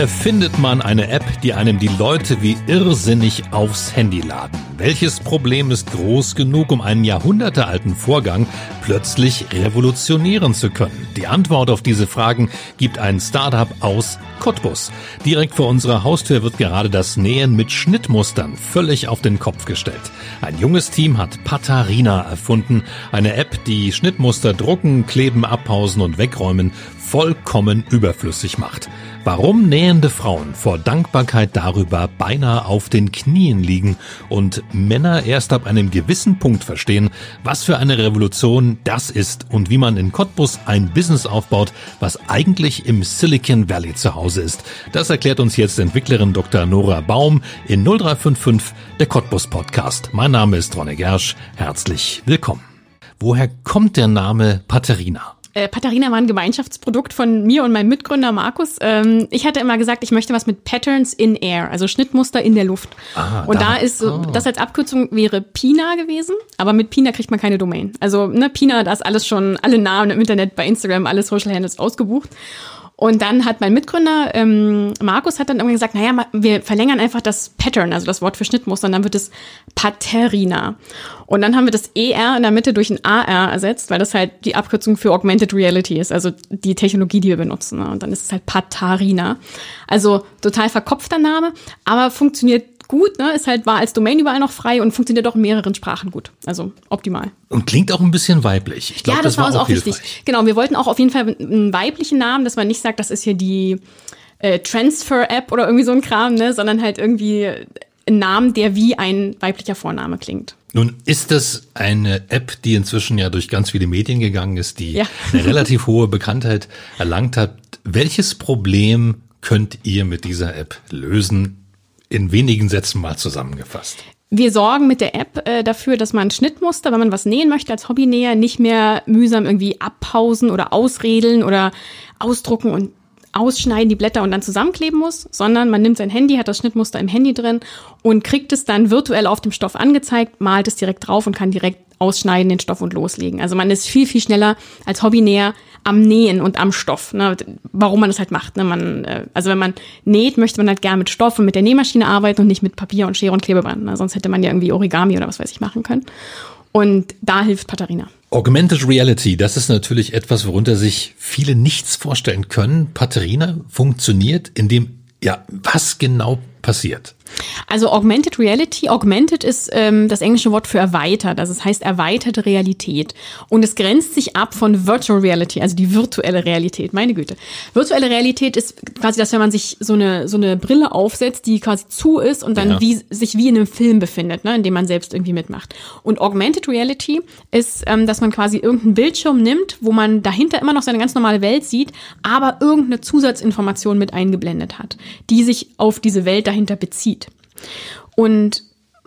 Erfindet man eine App, die einem die Leute wie irrsinnig aufs Handy laden? Welches Problem ist groß genug, um einen jahrhundertealten Vorgang plötzlich revolutionieren zu können? Die Antwort auf diese Fragen gibt ein Startup aus Cottbus. Direkt vor unserer Haustür wird gerade das Nähen mit Schnittmustern völlig auf den Kopf gestellt. Ein junges Team hat Patarina erfunden, eine App, die Schnittmuster drucken, kleben, abpausen und wegräumen vollkommen überflüssig macht. Warum nähende Frauen vor Dankbarkeit darüber beinahe auf den Knien liegen und Männer erst ab einem gewissen Punkt verstehen, was für eine Revolution das ist und wie man in Cottbus ein Business aufbaut, was eigentlich im Silicon Valley zu Hause ist. Das erklärt uns jetzt Entwicklerin Dr. Nora Baum in 0355, der Cottbus Podcast. Mein Name ist Ronne Gersch. Herzlich willkommen. Woher kommt der Name Paterina? Äh, Patharina war ein Gemeinschaftsprodukt von mir und meinem Mitgründer Markus. Ähm, ich hatte immer gesagt, ich möchte was mit Patterns in Air, also Schnittmuster in der Luft. Ah, und da, da ist so, oh. das als Abkürzung wäre Pina gewesen, aber mit Pina kriegt man keine Domain. Also ne, Pina, da ist alles schon, alle Namen im Internet, bei Instagram, alle Social Handles ausgebucht. Und dann hat mein Mitgründer ähm, Markus hat dann irgendwie gesagt, naja, wir verlängern einfach das Pattern, also das Wort für Schnittmuster, und dann wird es Paterina. Und dann haben wir das ER in der Mitte durch ein AR ersetzt, weil das halt die Abkürzung für Augmented Reality ist, also die Technologie, die wir benutzen. Ne? Und dann ist es halt Patarina. Also total verkopfter Name, aber funktioniert gut, ne? Ist halt, war als Domain überall noch frei und funktioniert auch in mehreren Sprachen gut. Also optimal. Und klingt auch ein bisschen weiblich. Ich glaub, ja, das, das war uns auch, wichtig. Genau, wir wollten auch auf jeden Fall einen weiblichen Namen, dass man nicht sagt, das ist hier die äh, Transfer-App oder irgendwie so ein Kram, ne? Sondern halt irgendwie ein Namen, der wie ein weiblicher Vorname klingt. Nun ist das eine App, die inzwischen ja durch ganz viele Medien gegangen ist, die ja. eine relativ hohe Bekanntheit erlangt hat. Welches Problem könnt ihr mit dieser App lösen? In wenigen Sätzen mal zusammengefasst. Wir sorgen mit der App äh, dafür, dass man Schnittmuster, wenn man was nähen möchte als Hobbynäher, nicht mehr mühsam irgendwie abpausen oder ausredeln oder ausdrucken und ausschneiden die Blätter und dann zusammenkleben muss, sondern man nimmt sein Handy, hat das Schnittmuster im Handy drin und kriegt es dann virtuell auf dem Stoff angezeigt, malt es direkt drauf und kann direkt ausschneiden, den Stoff und loslegen. Also man ist viel, viel schneller als Hobbynäher am Nähen und am Stoff. Ne? Warum man das halt macht. Ne? Man, äh, also wenn man näht, möchte man halt gerne mit Stoff und mit der Nähmaschine arbeiten und nicht mit Papier und Schere und Klebeband. Ne? Sonst hätte man ja irgendwie Origami oder was weiß ich machen können. Und da hilft Patarina. Augmented Reality, das ist natürlich etwas, worunter sich viele nichts vorstellen können. Patarina funktioniert, indem ja, was genau passiert? Also Augmented Reality, Augmented ist ähm, das englische Wort für erweitert, also es heißt erweiterte Realität. Und es grenzt sich ab von Virtual Reality, also die virtuelle Realität, meine Güte. Virtuelle Realität ist quasi das, wenn man sich so eine, so eine Brille aufsetzt, die quasi zu ist und dann ja. wie, sich wie in einem Film befindet, ne, in dem man selbst irgendwie mitmacht. Und Augmented Reality ist, ähm, dass man quasi irgendeinen Bildschirm nimmt, wo man dahinter immer noch seine ganz normale Welt sieht, aber irgendeine Zusatzinformation mit eingeblendet hat, die sich auf diese Welt dahinter bezieht. Und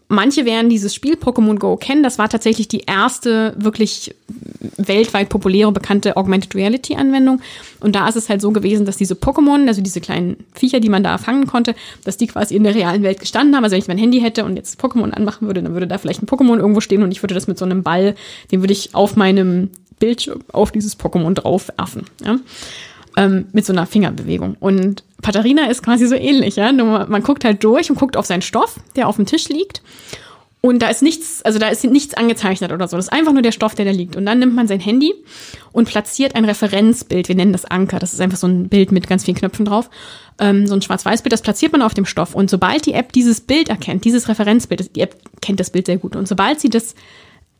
manche werden dieses Spiel Pokémon Go kennen. Das war tatsächlich die erste wirklich weltweit populäre, bekannte Augmented Reality Anwendung. Und da ist es halt so gewesen, dass diese Pokémon, also diese kleinen Viecher, die man da fangen konnte, dass die quasi in der realen Welt gestanden haben. Also wenn ich mein Handy hätte und jetzt Pokémon anmachen würde, dann würde da vielleicht ein Pokémon irgendwo stehen und ich würde das mit so einem Ball, den würde ich auf meinem Bildschirm auf dieses Pokémon drauf werfen. Ja? Ähm, mit so einer Fingerbewegung. Und Patarina ist quasi so ähnlich, ja. Nur man guckt halt durch und guckt auf seinen Stoff, der auf dem Tisch liegt. Und da ist nichts, also da ist nichts angezeichnet oder so. Das ist einfach nur der Stoff, der da liegt. Und dann nimmt man sein Handy und platziert ein Referenzbild. Wir nennen das Anker. Das ist einfach so ein Bild mit ganz vielen Knöpfen drauf. Ähm, so ein Schwarz-Weiß-Bild, das platziert man auf dem Stoff. Und sobald die App dieses Bild erkennt, dieses Referenzbild, die App kennt das Bild sehr gut. Und sobald sie das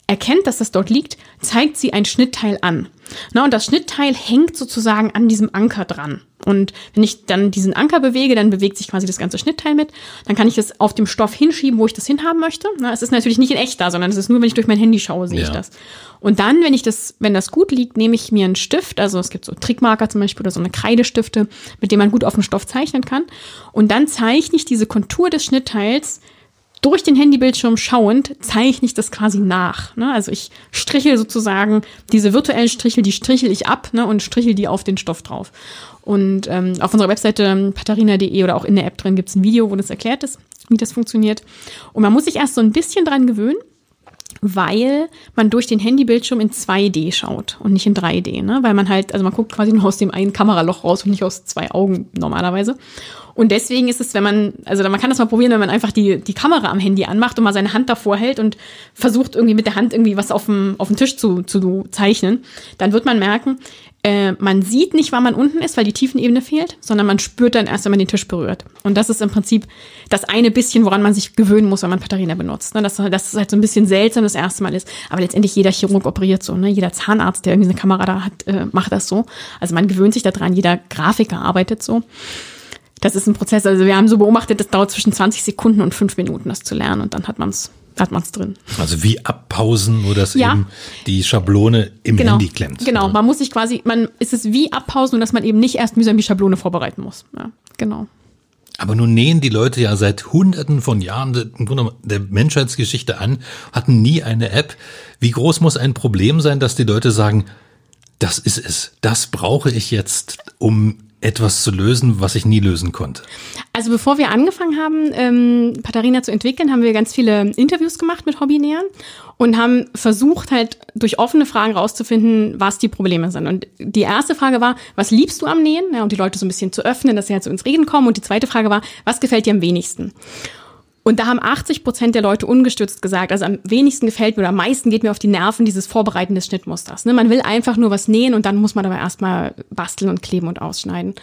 erkennt, dass das dort liegt, zeigt sie ein Schnittteil an. Na, und das Schnittteil hängt sozusagen an diesem Anker dran. Und wenn ich dann diesen Anker bewege, dann bewegt sich quasi das ganze Schnittteil mit. Dann kann ich es auf dem Stoff hinschieben, wo ich das hinhaben möchte. Na, es ist natürlich nicht in echt da, sondern es ist nur, wenn ich durch mein Handy schaue, sehe ja. ich das. Und dann, wenn ich das, wenn das gut liegt, nehme ich mir einen Stift. Also es gibt so Trickmarker zum Beispiel oder so eine Kreidestifte, mit dem man gut auf dem Stoff zeichnen kann. Und dann zeichne ich diese Kontur des Schnittteils durch den Handybildschirm schauend zeichne ich das quasi nach. Ne? Also ich strichel sozusagen diese virtuellen Strichel, die strichel ich ab ne? und strichel die auf den Stoff drauf. Und ähm, auf unserer Webseite patarina.de oder auch in der App drin gibt es ein Video, wo das erklärt ist. wie das funktioniert. Und man muss sich erst so ein bisschen dran gewöhnen weil man durch den Handybildschirm in 2D schaut und nicht in 3D, ne? Weil man halt, also man guckt quasi nur aus dem einen Kameraloch raus und nicht aus zwei Augen normalerweise. Und deswegen ist es, wenn man, also man kann das mal probieren, wenn man einfach die, die Kamera am Handy anmacht und mal seine Hand davor hält und versucht irgendwie mit der Hand irgendwie was auf dem, auf dem Tisch zu, zu zeichnen, dann wird man merken, äh, man sieht nicht, wann man unten ist, weil die Tiefenebene fehlt, sondern man spürt dann erst, wenn man den Tisch berührt. Und das ist im Prinzip das eine bisschen, woran man sich gewöhnen muss, wenn man Patharina benutzt. Ne? Dass, dass es halt so ein bisschen seltsam das erste Mal ist. Aber letztendlich jeder Chirurg operiert so. Ne? Jeder Zahnarzt, der irgendwie eine Kamera da hat, äh, macht das so. Also man gewöhnt sich daran. Jeder Grafiker arbeitet so. Das ist ein Prozess. Also wir haben so beobachtet, das dauert zwischen 20 Sekunden und 5 Minuten, das zu lernen. Und dann hat man es hat man es drin. Also wie abpausen, nur dass ja. eben die Schablone im genau. Handy klemmt. Genau, man muss sich quasi, man ist es wie abpausen, nur dass man eben nicht erst mühsam die Schablone vorbereiten muss. Ja, genau. Aber nun nähen die Leute ja seit Hunderten von Jahren der Menschheitsgeschichte an, hatten nie eine App. Wie groß muss ein Problem sein, dass die Leute sagen, das ist es, das brauche ich jetzt, um etwas zu lösen, was ich nie lösen konnte? Also bevor wir angefangen haben, ähm, Patharina zu entwickeln, haben wir ganz viele Interviews gemacht mit Hobbynähern und haben versucht halt durch offene Fragen rauszufinden, was die Probleme sind. Und die erste Frage war, was liebst du am Nähen? Ja, und die Leute so ein bisschen zu öffnen, dass sie halt so ins Reden kommen. Und die zweite Frage war, was gefällt dir am wenigsten? Und da haben 80 Prozent der Leute ungestützt gesagt, also am wenigsten gefällt mir oder am meisten geht mir auf die Nerven dieses Vorbereiten des Schnittmusters. Ne? Man will einfach nur was nähen und dann muss man aber erstmal basteln und kleben und ausschneiden.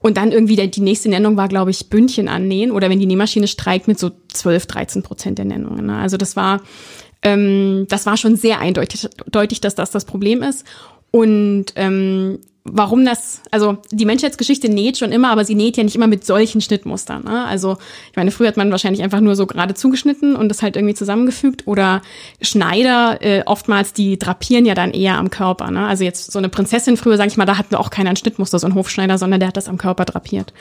Und dann irgendwie der, die nächste Nennung war, glaube ich, Bündchen annähen oder wenn die Nähmaschine streikt mit so 12, 13 Prozent der Nennungen. Ne? Also das war, ähm, das war schon sehr eindeutig, deutlich, dass das das Problem ist. Und ähm, warum das, also die Menschheitsgeschichte näht schon immer, aber sie näht ja nicht immer mit solchen Schnittmustern. Ne? Also ich meine, früher hat man wahrscheinlich einfach nur so gerade zugeschnitten und das halt irgendwie zusammengefügt oder Schneider, äh, oftmals, die drapieren ja dann eher am Körper. Ne? Also jetzt so eine Prinzessin früher, sag ich mal, da hatten wir auch keinen Schnittmuster, so ein Hofschneider, sondern der hat das am Körper drapiert.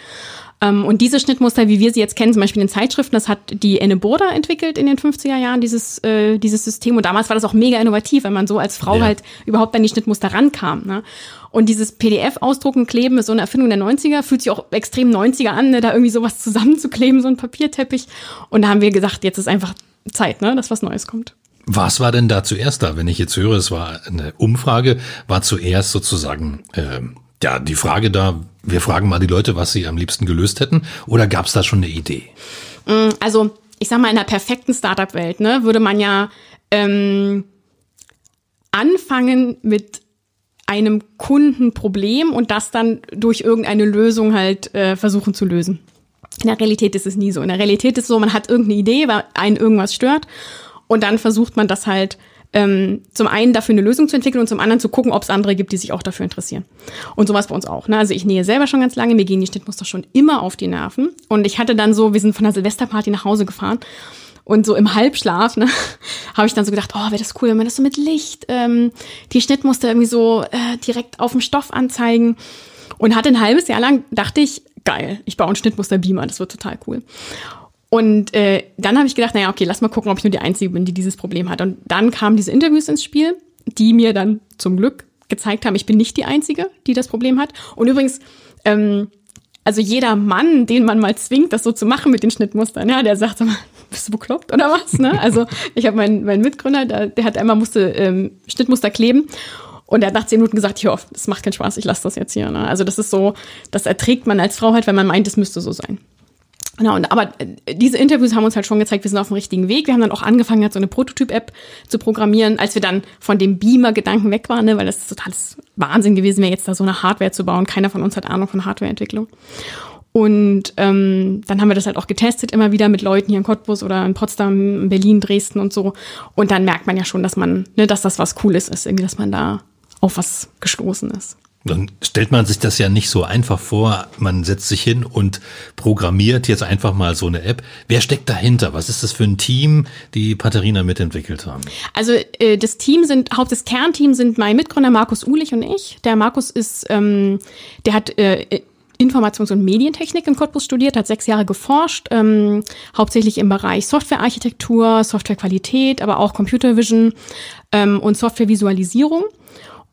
Ähm, und diese Schnittmuster, wie wir sie jetzt kennen, zum Beispiel in Zeitschriften, das hat die Enne Burda entwickelt in den 50er Jahren, dieses, äh, dieses System. Und damals war das auch mega innovativ, wenn man so als Frau ja. halt überhaupt an die Schnittmuster rankam. Ne? Und dieses PDF-Ausdrucken, Kleben ist so eine Erfindung der 90er, fühlt sich auch extrem 90er an, ne? da irgendwie sowas zusammenzukleben, so ein Papierteppich. Und da haben wir gesagt, jetzt ist einfach Zeit, ne? dass was Neues kommt. Was war denn da zuerst da? Wenn ich jetzt höre, es war eine Umfrage, war zuerst sozusagen äh, ja die Frage da, wir fragen mal die Leute, was sie am liebsten gelöst hätten, oder gab es da schon eine Idee? Mm, also ich sag mal, in einer perfekten Startup-Welt ne, würde man ja ähm, anfangen mit einem Kundenproblem und das dann durch irgendeine Lösung halt äh, versuchen zu lösen. In der Realität ist es nie so. In der Realität ist es so, man hat irgendeine Idee, weil einen irgendwas stört und dann versucht man das halt ähm, zum einen dafür eine Lösung zu entwickeln und zum anderen zu gucken, ob es andere gibt, die sich auch dafür interessieren. Und sowas bei uns auch. Ne? Also ich nähe selber schon ganz lange, mir gehen die Schnittmuster schon immer auf die Nerven. Und ich hatte dann so, wir sind von der Silvesterparty nach Hause gefahren und so im Halbschlaf, ne, habe ich dann so gedacht, oh, wäre das cool, wenn man das so mit Licht, ähm, die Schnittmuster irgendwie so äh, direkt auf dem Stoff anzeigen. Und hatte ein halbes Jahr lang, dachte ich, geil, ich baue einen Schnittmuster-Beamer, das wird total cool. Und äh, dann habe ich gedacht, naja, okay, lass mal gucken, ob ich nur die Einzige bin, die dieses Problem hat. Und dann kamen diese Interviews ins Spiel, die mir dann zum Glück gezeigt haben, ich bin nicht die Einzige, die das Problem hat. Und übrigens, ähm, also jeder Mann, den man mal zwingt, das so zu machen mit den Schnittmustern, ja, der sagt immer, bist du bekloppt oder was? Ne? Also ich habe meinen mein Mitgründer, der, der hat einmal musste ähm, Schnittmuster kleben. Und er hat nach zehn Minuten gesagt, ja, das macht keinen Spaß, ich lasse das jetzt hier. Ne? Also das ist so, das erträgt man als Frau halt, wenn man meint, es müsste so sein. Genau, und aber äh, diese Interviews haben uns halt schon gezeigt, wir sind auf dem richtigen Weg. Wir haben dann auch angefangen, halt so eine Prototyp-App zu programmieren, als wir dann von dem Beamer-Gedanken weg waren, ne, weil das ist totales Wahnsinn gewesen wäre, jetzt da so eine Hardware zu bauen. Keiner von uns hat Ahnung von Hardwareentwicklung. Und ähm, dann haben wir das halt auch getestet, immer wieder mit Leuten hier in Cottbus oder in Potsdam, Berlin, Dresden und so. Und dann merkt man ja schon, dass man, ne, dass das was Cooles ist, irgendwie, dass man da auf was gestoßen ist. Dann stellt man sich das ja nicht so einfach vor. Man setzt sich hin und programmiert jetzt einfach mal so eine App. Wer steckt dahinter? Was ist das für ein Team, die Patharina mitentwickelt haben? Also äh, das Team sind, Haupt des Kernteams sind mein Mitgründer Markus Uhlich und ich. Der Markus ist, ähm, der hat äh, Informations- und Medientechnik in Cottbus studiert, hat sechs Jahre geforscht, ähm, hauptsächlich im Bereich Softwarearchitektur, Softwarequalität, aber auch Computer Vision ähm, und Softwarevisualisierung.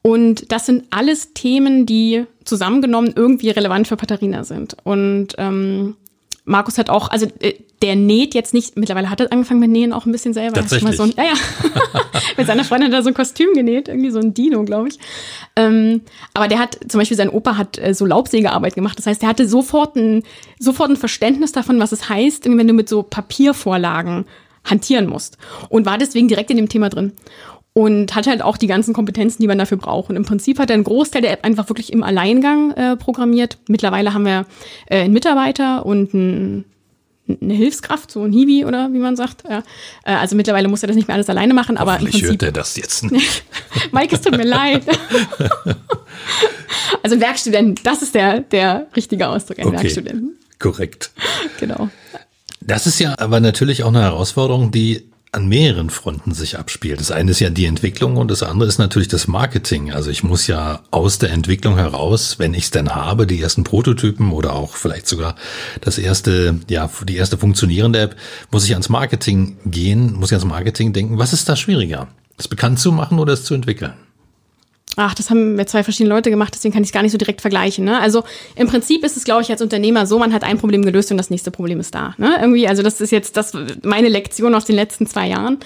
Und das sind alles Themen, die zusammengenommen irgendwie relevant für Patharina sind. Und ähm, Markus hat auch, also äh, der näht jetzt nicht, mittlerweile hat er angefangen mit Nähen auch ein bisschen selber. Tatsächlich. So ein, ja, ja. mit seiner Freundin hat er so ein Kostüm genäht, irgendwie so ein Dino, glaube ich. Ähm, aber der hat, zum Beispiel sein Opa hat äh, so Laubsägearbeit gemacht. Das heißt, der hatte sofort ein, sofort ein Verständnis davon, was es heißt, wenn du mit so Papiervorlagen hantieren musst. Und war deswegen direkt in dem Thema drin und hat halt auch die ganzen Kompetenzen, die man dafür braucht. Und im Prinzip hat er einen Großteil der App einfach wirklich im Alleingang äh, programmiert. Mittlerweile haben wir äh, einen Mitarbeiter und ein, eine Hilfskraft, so ein Hiwi oder wie man sagt. Ja. Äh, also mittlerweile muss er das nicht mehr alles alleine machen, aber im Prinzip. hört er das jetzt nicht. Mike, es tut mir leid. also ein Werkstudent, das ist der, der richtige Ausdruck, ein Okay. Werkstudent. Korrekt. Genau. Das ist ja aber natürlich auch eine Herausforderung, die an mehreren Fronten sich abspielt. Das eine ist ja die Entwicklung und das andere ist natürlich das Marketing. Also ich muss ja aus der Entwicklung heraus, wenn ich es denn habe, die ersten Prototypen oder auch vielleicht sogar das erste, ja, die erste funktionierende App, muss ich ans Marketing gehen, muss ich ans Marketing denken. Was ist da schwieriger? Das bekannt zu machen oder es zu entwickeln? Ach, das haben wir zwei verschiedene Leute gemacht, deswegen kann ich es gar nicht so direkt vergleichen. Ne? Also im Prinzip ist es, glaube ich, als Unternehmer so, man hat ein Problem gelöst und das nächste Problem ist da. Ne? Irgendwie, also das ist jetzt das meine Lektion aus den letzten zwei Jahren.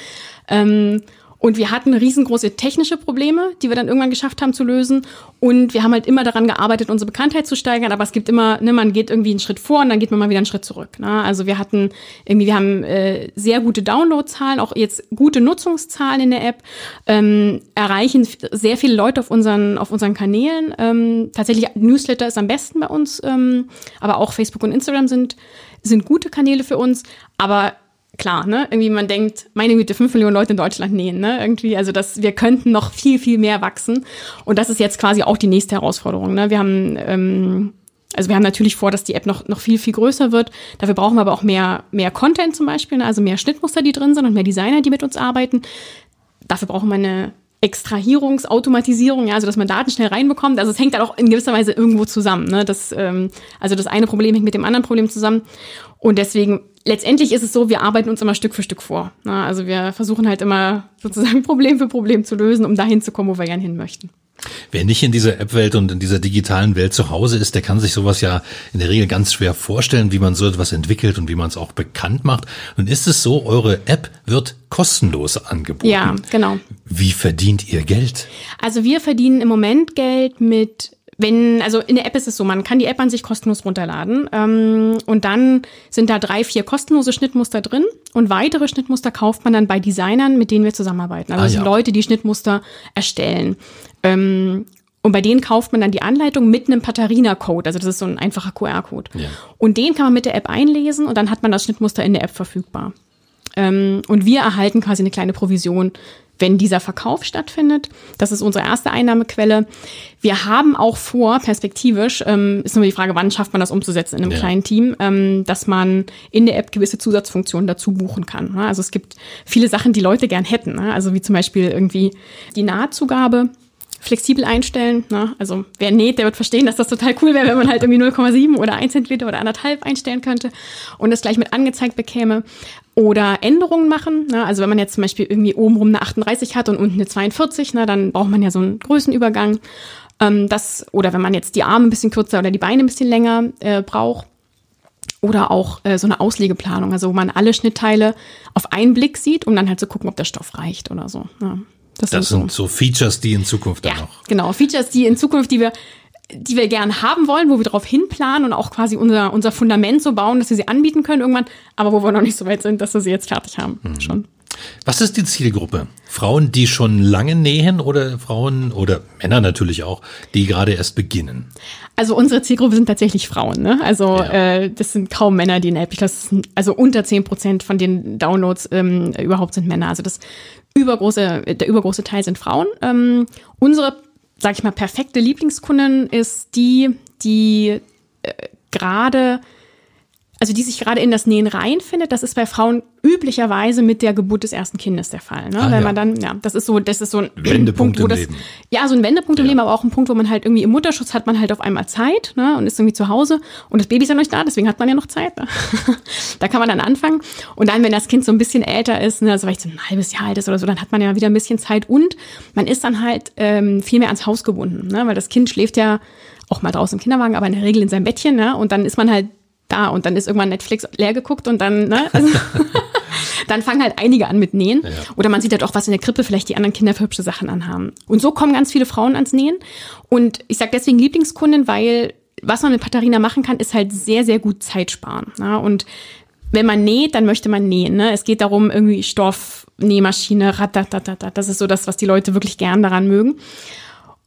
Ähm, und wir hatten riesengroße technische Probleme, die wir dann irgendwann geschafft haben zu lösen. Und wir haben halt immer daran gearbeitet, unsere Bekanntheit zu steigern. Aber es gibt immer, ne, man geht irgendwie einen Schritt vor und dann geht man mal wieder einen Schritt zurück. Ne? Also wir hatten irgendwie, wir haben äh, sehr gute Downloadzahlen, auch jetzt gute Nutzungszahlen in der App, ähm, erreichen sehr viele Leute auf unseren, auf unseren Kanälen. Ähm, tatsächlich Newsletter ist am besten bei uns, ähm, aber auch Facebook und Instagram sind, sind gute Kanäle für uns. Aber klar, ne? Irgendwie man denkt, meine Güte, fünf Millionen Leute in Deutschland nähen, ne? Irgendwie, also das, wir könnten noch viel, viel mehr wachsen. Und das ist jetzt quasi auch die nächste Herausforderung. Ne? Wir haben, ähm, also wir haben natürlich vor, dass die App noch, noch viel, viel größer wird. Dafür brauchen wir aber auch mehr, mehr Content zum Beispiel, ne? also mehr Schnittmuster, die drin sind und mehr Designer, die mit uns arbeiten. Dafür brauchen wir eine Extrahierungsautomatisierung, ja, also dass man Daten schnell reinbekommt. Also es hängt dann auch in gewisser Weise irgendwo zusammen. Ne? Das, ähm, also das eine Problem hängt mit dem anderen Problem zusammen. Und deswegen, letztendlich ist es so, wir arbeiten uns immer Stück für Stück vor. Ne? Also wir versuchen halt immer sozusagen Problem für Problem zu lösen, um dahin zu kommen, wo wir gern hin möchten. Wer nicht in dieser App-Welt und in dieser digitalen Welt zu Hause ist, der kann sich sowas ja in der Regel ganz schwer vorstellen, wie man so etwas entwickelt und wie man es auch bekannt macht. Und ist es so, eure App wird kostenlos angeboten? Ja, genau. Wie verdient ihr Geld? Also wir verdienen im Moment Geld mit wenn, also in der App ist es so, man kann die App an sich kostenlos runterladen ähm, und dann sind da drei, vier kostenlose Schnittmuster drin und weitere Schnittmuster kauft man dann bei Designern, mit denen wir zusammenarbeiten. Also Ah, ja. Leute, die Schnittmuster erstellen. Ähm, und bei denen kauft man dann die Anleitung mit einem Patarina-Code, also das ist so ein einfacher QR-Code. Ja. Und den kann man mit der App einlesen und dann hat man das Schnittmuster in der App verfügbar. Ähm, und wir erhalten quasi eine kleine Provision, wenn dieser Verkauf stattfindet. Das ist unsere erste Einnahmequelle. Wir haben auch vor, perspektivisch, ähm, ist nur die Frage, wann schafft man das umzusetzen in einem Ja. kleinen Team, ähm, dass man in der App gewisse Zusatzfunktionen dazu buchen kann. ne? Also es gibt viele Sachen, die Leute gern hätten. ne? Also wie zum Beispiel irgendwie die Nahtzugabe flexibel einstellen. Ne? Also wer näht, der wird verstehen, dass das total cool wäre, wenn man halt irgendwie 0,7 oder 1 Zentiliter oder anderthalb einstellen könnte und das gleich mit angezeigt bekäme. Oder Änderungen machen. Ne? Also wenn man jetzt zum Beispiel irgendwie obenrum eine 38 hat und unten eine 42, ne, dann braucht man ja so einen Größenübergang. Ähm, das, oder wenn man jetzt die Arme ein bisschen kürzer oder die Beine ein bisschen länger äh, braucht. Oder auch äh, so eine Auslegeplanung, also wo man alle Schnittteile auf einen Blick sieht, um dann halt zu gucken, ob der Stoff reicht oder so. Ja, Das so. sind so Features, die in Zukunft dann Ja, noch. genau. Features, die in Zukunft, die wir, die wir gern haben wollen, wo wir darauf hinplanen und auch quasi unser, unser Fundament so bauen, dass wir sie anbieten können irgendwann, aber wo wir noch nicht so weit sind, dass wir sie jetzt fertig haben. Schon. Was ist die Zielgruppe? Frauen, die schon lange nähen oder Frauen oder Männer natürlich auch, die gerade erst beginnen? Also unsere Zielgruppe sind tatsächlich Frauen, ne? Also Ja. äh, das sind kaum Männer, die in der App, das also unter 10 Prozent von den Downloads ähm, überhaupt sind Männer. Also das übergroße, der übergroße Teil sind Frauen. Ähm, unsere, sag ich mal, perfekte Lieblingskundin ist die, die äh, gerade also die sich gerade in das Nähen reinfindet, das ist bei Frauen üblicherweise mit der Geburt des ersten Kindes der Fall. Ne? Ah, Wenn ja. man dann, ja, das ist so, das ist so ein Wendepunkt Punkt, wo im das, Leben. ja, so ein Wendepunkt im Ja. Leben, aber auch ein Punkt, wo man halt irgendwie im Mutterschutz hat man halt auf einmal Zeit ne? und ist irgendwie zu Hause und das Baby ist ja noch nicht da, deswegen hat man ja noch Zeit. Ne? da kann man dann anfangen und dann, wenn das Kind so ein bisschen älter ist, ne, also vielleicht so ein halbes Jahr alt ist oder so, dann hat man ja wieder ein bisschen Zeit und man ist dann halt ähm, viel mehr ans Haus gebunden, ne? weil das Kind schläft ja auch mal draußen im Kinderwagen, aber in der Regel in seinem Bettchen ne? und dann ist man halt da und dann ist irgendwann Netflix leer geguckt und dann, ne? Also, dann fangen halt einige an mit Nähen. Ja. Oder man sieht halt auch, was in der Krippe vielleicht die anderen Kinder für hübsche Sachen anhaben. Und so kommen ganz viele Frauen ans Nähen. Und ich sage deswegen Lieblingskundin, weil was man mit Katharina machen kann, ist halt sehr, sehr gut Zeit sparen. Ja? Und wenn man näht, dann möchte man nähen. Ne? Es geht darum, irgendwie Stoff, Nähmaschine, ratatatata. Das ist so das, was die Leute wirklich gern daran mögen.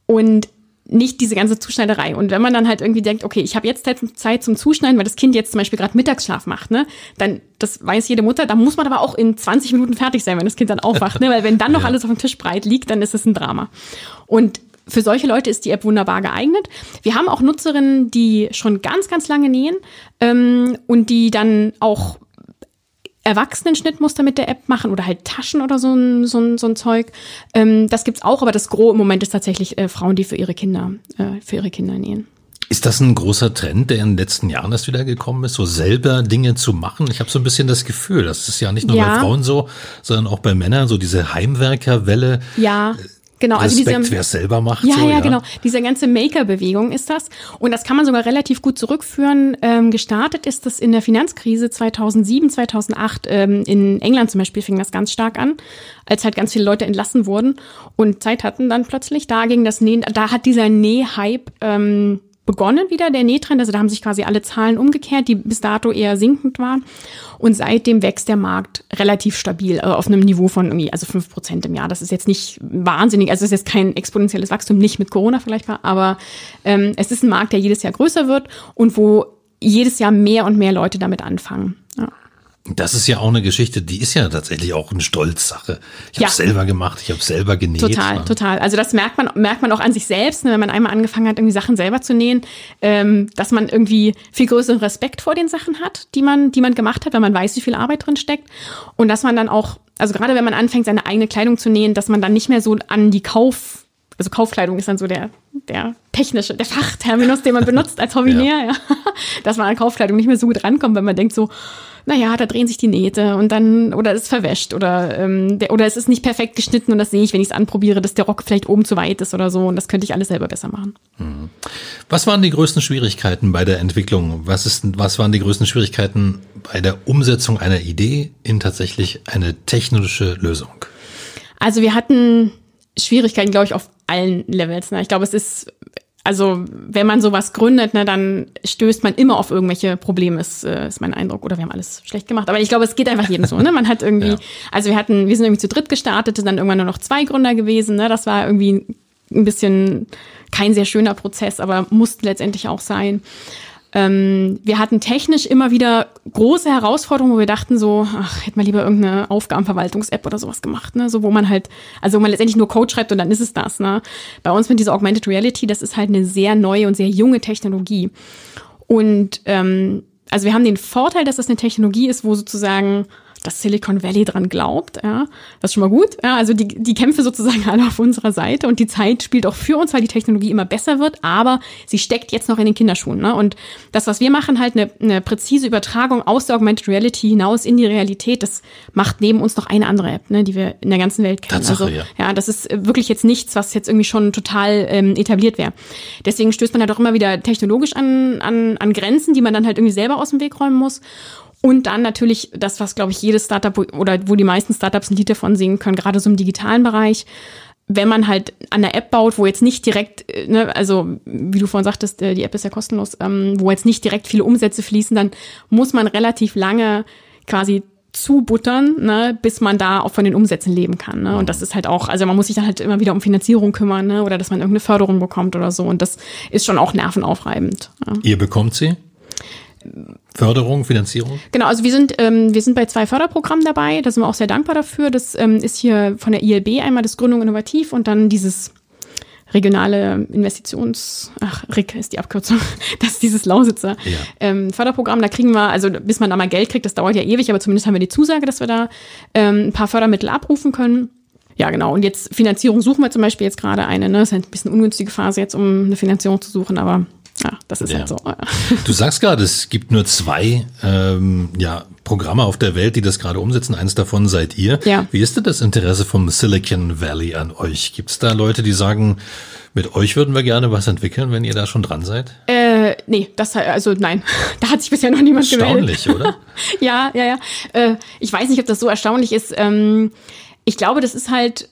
Und nicht diese ganze Zuschneiderei. Und wenn man dann halt irgendwie denkt, okay, ich habe jetzt Zeit zum Zuschneiden, weil das Kind jetzt zum Beispiel gerade Mittagsschlaf macht, ne, dann, das weiß jede Mutter, da muss man aber auch in 20 Minuten fertig sein, wenn das Kind dann aufwacht, ne, weil wenn dann noch ja. alles auf dem Tisch breit liegt, dann ist es ein Drama. Und für solche Leute ist die App wunderbar geeignet. Wir haben auch Nutzerinnen, die schon ganz, ganz lange nähen ähm, und die dann auch Erwachsenen-Schnittmuster mit der App machen oder halt Taschen oder so ein, so ein, so ein Zeug. Ähm, das gibt's auch, aber das Gros im Moment ist tatsächlich äh, Frauen, die für ihre Kinder, äh, für ihre Kinder nähen. Ist das ein großer Trend, der in den letzten Jahren erst wieder gekommen ist, so selber Dinge zu machen? Ich habe so ein bisschen das Gefühl, das ist ja nicht nur ja. bei Frauen so, sondern auch bei Männern, so diese Heimwerkerwelle. Ja. Genau, also Respekt, also wer es selber macht. Ja, so, ja, ja, genau. Diese ganze Maker-Bewegung ist das. Und das kann man sogar relativ gut zurückführen. Ähm, gestartet ist das in der Finanzkrise 2007, 2008. Ähm, in England zum Beispiel fing das ganz stark an, als halt ganz viele Leute entlassen wurden und Zeit hatten dann plötzlich. Da ging das Nähen, da hat dieser Näh-Hype ähm, begonnen wieder, der Nähtrend. Also da haben sich quasi alle Zahlen umgekehrt, die bis dato eher sinkend waren. Und seitdem wächst der Markt relativ stabil, also auf einem Niveau von irgendwie, also fünf Prozent im Jahr. Das ist jetzt nicht wahnsinnig, also es ist jetzt kein exponentielles Wachstum, nicht mit Corona vergleichbar, aber ähm, es ist ein Markt, der jedes Jahr größer wird und wo jedes Jahr mehr und mehr Leute damit anfangen. Das ist ja auch eine Geschichte, die ist ja tatsächlich auch eine Stolzsache. Ich ja. habe selber gemacht, ich habe selber genäht. Total, total. Also das merkt man, merkt man auch an sich selbst, ne, wenn man einmal angefangen hat, irgendwie Sachen selber zu nähen, ähm, dass man irgendwie viel größeren Respekt vor den Sachen hat, die man, die man gemacht hat, weil man weiß, wie viel Arbeit drin steckt. Und dass man dann auch, also gerade wenn man anfängt, seine eigene Kleidung zu nähen, dass man dann nicht mehr so an die Kauf also Kaufkleidung ist dann so der, der technische, der Fachterminus, den man benutzt als Hobbynäher, ja. ja. dass man an Kaufkleidung nicht mehr so gut rankommt, wenn man denkt so, naja, da drehen sich die Nähte und dann, oder es ist verwäscht oder, ähm, der, oder es ist nicht perfekt geschnitten und das sehe ich, wenn ich es anprobiere, dass der Rock vielleicht oben zu weit ist oder so und das könnte ich alles selber besser machen. Mhm. Was waren die größten Schwierigkeiten bei der Entwicklung? Was, ist, was waren die größten Schwierigkeiten bei der Umsetzung einer Idee in tatsächlich eine technische Lösung? Also wir hatten Schwierigkeiten, glaube ich, auf allen Levels. Ne? Ich glaube, es ist also wenn man sowas gründet, ne, dann stößt man immer auf irgendwelche Probleme, ist, äh, ist mein Eindruck. Oder wir haben alles schlecht gemacht. Aber ich glaube, es geht einfach jedem so. Ne? Man hat irgendwie, ja. also wir hatten, wir sind irgendwie zu dritt gestartet, dann irgendwann nur noch zwei Gründer gewesen. Ne? Das war irgendwie ein bisschen kein sehr schöner Prozess, aber musste letztendlich auch sein. Ähm, wir hatten technisch immer wieder große Herausforderungen, wo wir dachten so, ach, hätte man lieber irgendeine Aufgabenverwaltungs-App oder sowas gemacht, ne? So, wo man halt, also wo man letztendlich nur Code schreibt und dann ist es das, ne? Bei uns mit dieser Augmented Reality, das ist halt eine sehr neue und sehr junge Technologie. Und ähm, also wir haben den Vorteil, dass das eine Technologie ist, wo sozusagen das Silicon Valley dran glaubt. Ja, das ist schon mal gut. Ja, also die, die Kämpfe sozusagen alle auf unserer Seite und die Zeit spielt auch für uns, weil die Technologie immer besser wird, aber sie steckt jetzt noch in den Kinderschuhen. Ne? Und das, was wir machen, halt eine, eine präzise Übertragung aus der Augmented Reality hinaus in die Realität, das macht neben uns noch eine andere App, ne, die wir in der ganzen Welt kennen. Tatsache, also, ja. ja, das ist wirklich jetzt nichts, was jetzt irgendwie schon total ähm, etabliert wäre. Deswegen stößt man ja halt doch immer wieder technologisch an, an, an Grenzen, die man dann halt irgendwie selber aus dem Weg räumen muss. Und dann natürlich das, was, glaube ich, jedes Startup oder wo die meisten Startups ein Lied davon singen können, gerade so im digitalen Bereich. Wenn man halt an der App baut, wo jetzt nicht direkt, äh, ne, also wie du vorhin sagtest, äh, die App ist ja kostenlos, ähm, wo jetzt nicht direkt viele Umsätze fließen, dann muss man relativ lange quasi zubuttern, ne, bis man da auch von den Umsätzen leben kann. Ne? Und das ist halt auch, also man muss sich dann halt immer wieder um Finanzierung kümmern, ne? oder dass man irgendeine Förderung bekommt oder so. Und das ist schon auch nervenaufreibend. Ja. Ihr bekommt sie? Förderung, Finanzierung? Genau, also wir sind, ähm, wir sind bei zwei Förderprogrammen dabei, da sind wir auch sehr dankbar dafür. Das ähm, ist hier von der ILB einmal das Gründung Innovativ und dann dieses regionale Investitions, ach, RIC ist die Abkürzung, das ist dieses Lausitzer ja. ähm, Förderprogramm. Da kriegen wir, also bis man da mal Geld kriegt, das dauert ja ewig, aber zumindest haben wir die Zusage, dass wir da ähm, ein paar Fördermittel abrufen können. Ja, genau. Und jetzt Finanzierung suchen wir zum Beispiel jetzt gerade eine. Ne? Das ist ein bisschen ungünstige Phase jetzt, um eine Finanzierung zu suchen, aber ja, das ist ja. halt so. Du sagst gerade, es gibt nur zwei ähm, ja, Programme auf der Welt, die das gerade umsetzen. Eins davon seid ihr. Ja. Wie ist denn das Interesse vom Silicon Valley an euch? Gibt es da Leute, die sagen, mit euch würden wir gerne was entwickeln, wenn ihr da schon dran seid? Äh, nee, das also nein, da hat sich bisher noch niemand Erstaunlich, gemeldet. oder? ja, ja, ja. Äh, ich weiß nicht, ob das so erstaunlich ist. Ähm, ich glaube, das ist halt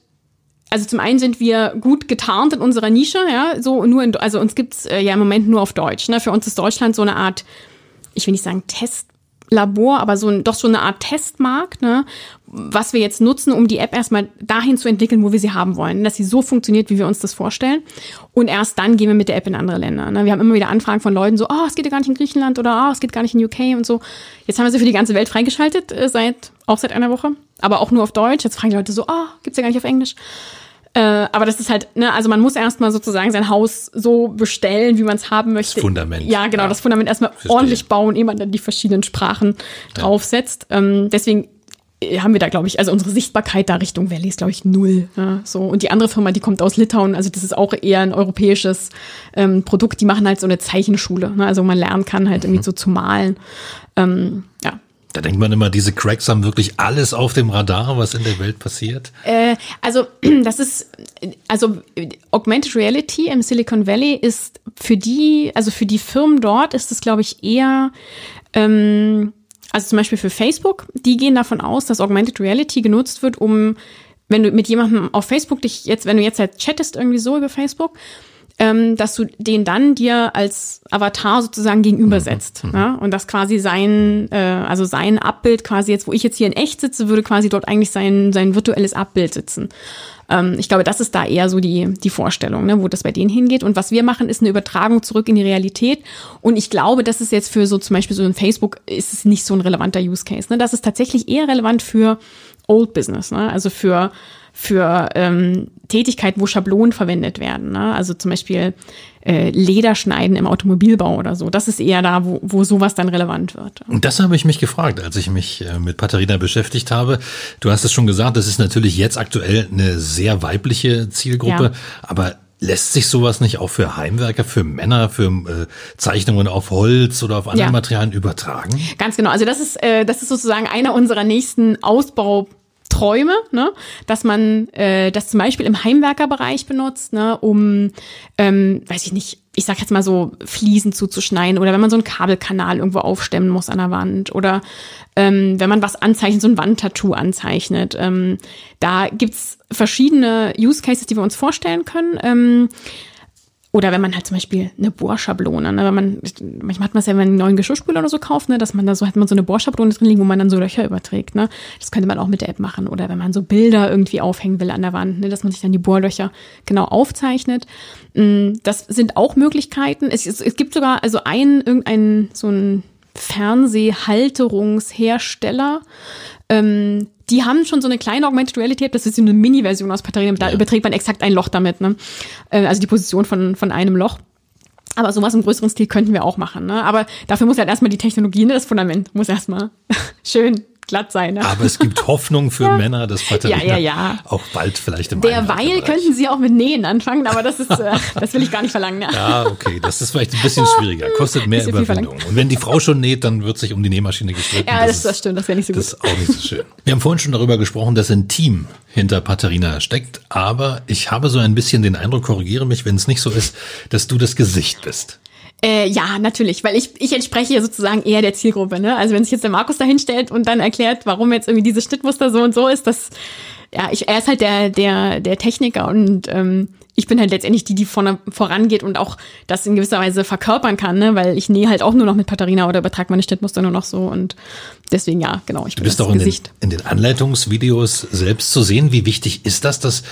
also zum einen sind wir gut getarnt in unserer Nische, ja, so nur in, also uns gibt's äh, ja im Moment nur auf Deutsch. Ne? Für uns ist Deutschland so eine Art, ich will nicht sagen Testlabor, aber so ein, doch so eine Art Testmarkt, ne? was wir jetzt nutzen, um die App erstmal dahin zu entwickeln, wo wir sie haben wollen, dass sie so funktioniert, wie wir uns das vorstellen. Und erst dann gehen wir mit der App in andere Länder. Ne? Wir haben immer wieder Anfragen von Leuten so, oh, es geht ja gar nicht in Griechenland oder oh, es geht gar nicht in UK und so. Jetzt haben wir sie für die ganze Welt freigeschaltet, äh, seit auch seit einer Woche, aber auch nur auf Deutsch. Jetzt fragen die Leute so, oh, gibt's ja gar nicht auf Englisch. Äh, aber das ist halt, ne, also man muss erstmal sozusagen sein Haus so bestellen, wie man es haben möchte. Das Fundament. Ja, genau, Ja. das Fundament erstmal Verstehe. ordentlich bauen, ehe man dann die verschiedenen Sprachen draufsetzt. Ähm, deswegen äh, haben wir da, glaube ich, also unsere Sichtbarkeit da Richtung Valley ist, glaube ich, null. Ja, so. Und die andere Firma, die kommt aus Litauen, also das ist auch eher ein europäisches ähm, Produkt, die machen halt so eine Zeichenschule. Ne? Also man lernen kann halt irgendwie so zu malen. Ähm, ja, Da denkt man immer, diese Cracks haben wirklich alles auf dem Radar, was in der Welt passiert. Äh, also das ist, also Augmented Reality im Silicon Valley ist für die, also für die Firmen dort ist es, glaube ich, eher, ähm, also zum Beispiel für Facebook, die gehen davon aus, dass Augmented Reality genutzt wird, um, wenn du mit jemandem auf Facebook dich jetzt, wenn du jetzt halt chattest irgendwie so über Facebook, ähm, dass du den dann dir als Avatar sozusagen gegenübersetzt. Ja? Und das quasi sein, äh, also sein Abbild quasi jetzt, wo ich jetzt hier in echt sitze, würde quasi dort eigentlich sein, sein virtuelles Abbild sitzen. Ähm, ich glaube, das ist da eher so die, die Vorstellung, ne, wo das bei denen hingeht. Und was wir machen, ist eine Übertragung zurück in die Realität. Und ich glaube, das ist jetzt für so zum Beispiel so ein Facebook, ist es nicht so ein relevanter Use Case. Ne? Das ist tatsächlich eher relevant für Old Business, ne? also für für ähm, Tätigkeiten, wo Schablonen verwendet werden. Ne? Also zum Beispiel äh, Lederschneiden im Automobilbau oder so. Das ist eher da, wo, wo sowas dann relevant wird. Und das habe ich mich gefragt, als ich mich äh, mit Patharina beschäftigt habe. Du hast es schon gesagt, das ist natürlich jetzt aktuell eine sehr weibliche Zielgruppe, Ja. aber lässt sich sowas nicht auch für Heimwerker, für Männer, für äh, Zeichnungen auf Holz oder auf anderen Ja. Materialien übertragen? Ganz genau. Also das ist, äh, das ist sozusagen einer unserer nächsten Ausbauträume, ne? dass man äh, das zum Beispiel im Heimwerkerbereich benutzt, ne? um, ähm, weiß ich nicht, ich sag jetzt mal so Fliesen zuzuschneiden oder wenn man so einen Kabelkanal irgendwo aufstemmen muss an der Wand oder ähm, wenn man was anzeichnet, so ein Wandtattoo anzeichnet. Ähm, da gibt's verschiedene Use Cases, die wir uns vorstellen können. Ähm, oder wenn man halt zum Beispiel eine Bohrschablone, ne, wenn man, manchmal hat man es ja, wenn man einen neuen Geschirrspüler oder so kauft, ne, dass man da so, hat man so eine Bohrschablone drin liegen, wo man dann so Löcher überträgt, ne. Das könnte man auch mit der App machen. Oder wenn man so Bilder irgendwie aufhängen will an der Wand, ne, dass man sich dann die Bohrlöcher genau aufzeichnet. Mm, Das sind auch Möglichkeiten. Es, es, es gibt sogar also einen, irgendeinen, so ein Fernsehhalterungshersteller, ähm, die haben schon so eine kleine Augmented Reality App, das ist so eine Mini-Version aus Patharina, da Ja. überträgt man exakt ein Loch damit, ne? Äh, Also die Position von, von einem Loch. Aber sowas im größeren Stil könnten wir auch machen, ne? Aber dafür muss halt erstmal die Technologie, ne? Das Fundament muss erstmal schön glatt sein, ne? Aber es gibt Hoffnung für Männer, dass Patharina Ja, ja, ja. auch bald vielleicht im Derweil könnten sie auch mit Nähen anfangen, aber das ist, äh, das will ich gar nicht verlangen, ne? Ja, okay, das ist vielleicht ein bisschen schwieriger, kostet mehr Überwindung. Und wenn die Frau schon näht, dann wird sich um die Nähmaschine gestritten. Ja, das, das stimmt, das wäre nicht so gut. Das ist auch nicht so schön. Wir haben vorhin schon darüber gesprochen, dass ein Team hinter Patharina steckt, aber ich habe so ein bisschen den Eindruck, korrigiere mich, wenn es nicht so ist, dass du das Gesicht bist. Äh, ja, natürlich, weil ich, ich entspreche ja sozusagen eher der Zielgruppe. Ne? Also wenn sich jetzt der Markus da hinstellt und dann erklärt, warum jetzt irgendwie dieses Schnittmuster so und so ist, das, ja, ich, er ist halt der, der, der Techniker und ähm, ich bin halt letztendlich die, die vorne, vorangeht und auch das in gewisser Weise verkörpern kann, ne? weil ich nähe halt auch nur noch mit Patharina oder übertrage meine Schnittmuster nur noch so und deswegen ja, genau, ich Du bin bist das auch in den, in den Anleitungsvideos selbst zu sehen. Wie wichtig ist das, dass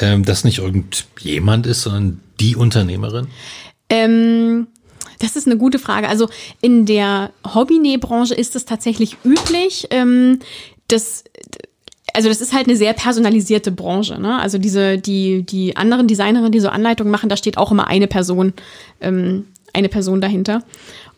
ähm, das nicht irgendjemand ist, sondern die Unternehmerin? Ähm, das ist eine gute Frage. Also in der Hobbynähbranche ist es tatsächlich üblich, ähm, dass also das ist halt eine sehr personalisierte Branche. Ne? Also diese die die anderen Designerinnen, die so Anleitungen machen, da steht auch immer eine Person ähm, eine Person dahinter.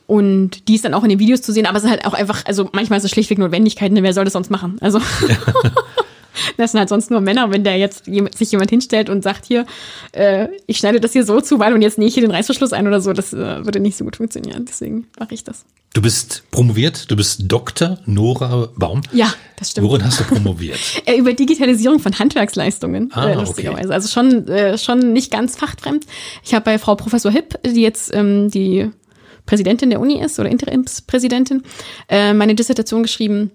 Und die ist dann auch in den Videos zu sehen, aber es ist halt auch einfach, also manchmal ist es schlichtweg Notwendigkeit, ne? wer soll das sonst machen? Also Das sind halt sonst nur Männer, wenn der jetzt sich jemand hinstellt und sagt hier, äh, ich schneide das hier so zu, weil und jetzt nähe ich hier den Reißverschluss ein oder so, das äh, würde nicht so gut funktionieren. Deswegen mache ich das. Du bist promoviert, du bist Dr. Nora Baum. Ja, das stimmt. Worin hast du promoviert? Äh, über Digitalisierung von Handwerksleistungen, Ah, äh, okay. lustigerweise. Also schon, äh, schon nicht ganz fachfremd. Ich habe bei Frau Professor Hipp, die jetzt ähm, die Präsidentin der Uni ist oder Interimspräsidentin, äh, meine Dissertation geschrieben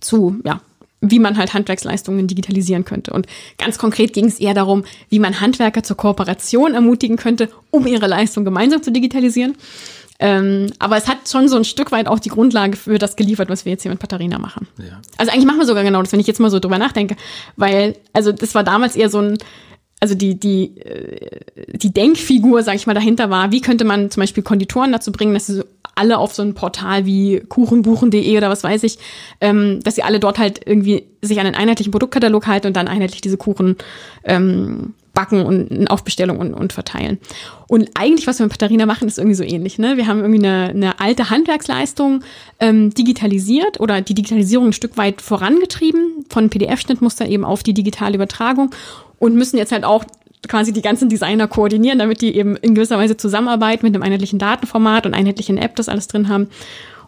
zu, ja, wie man halt Handwerksleistungen digitalisieren könnte. Und ganz konkret ging es eher darum, wie man Handwerker zur Kooperation ermutigen könnte, um ihre Leistung gemeinsam zu digitalisieren. Ähm, aber es hat schon so ein Stück weit auch die Grundlage für das geliefert, was wir jetzt hier mit Patarina machen. Ja. Also eigentlich machen wir sogar genau das, wenn ich jetzt mal so drüber nachdenke. Weil, also das war damals eher so ein, also die, die, äh, die Denkfigur, sag ich mal, dahinter war, wie könnte man zum Beispiel Konditoren dazu bringen, dass sie so alle auf so ein Portal wie kuchenbuchen.de oder was weiß ich, ähm, dass sie alle dort halt irgendwie sich an einen einheitlichen Produktkatalog halten und dann einheitlich diese Kuchen ähm, backen und auf Bestellung und, und verteilen. Und eigentlich, was wir mit Patarina machen, ist irgendwie so ähnlich. Ne? Wir haben irgendwie eine, eine alte Handwerksleistung ähm, digitalisiert oder die Digitalisierung ein Stück weit vorangetrieben, von PDF-Schnittmuster eben auf die digitale Übertragung und müssen jetzt halt auch quasi die ganzen Designer koordinieren, damit die eben in gewisser Weise zusammenarbeiten mit einem einheitlichen Datenformat und einheitlichen App das alles drin haben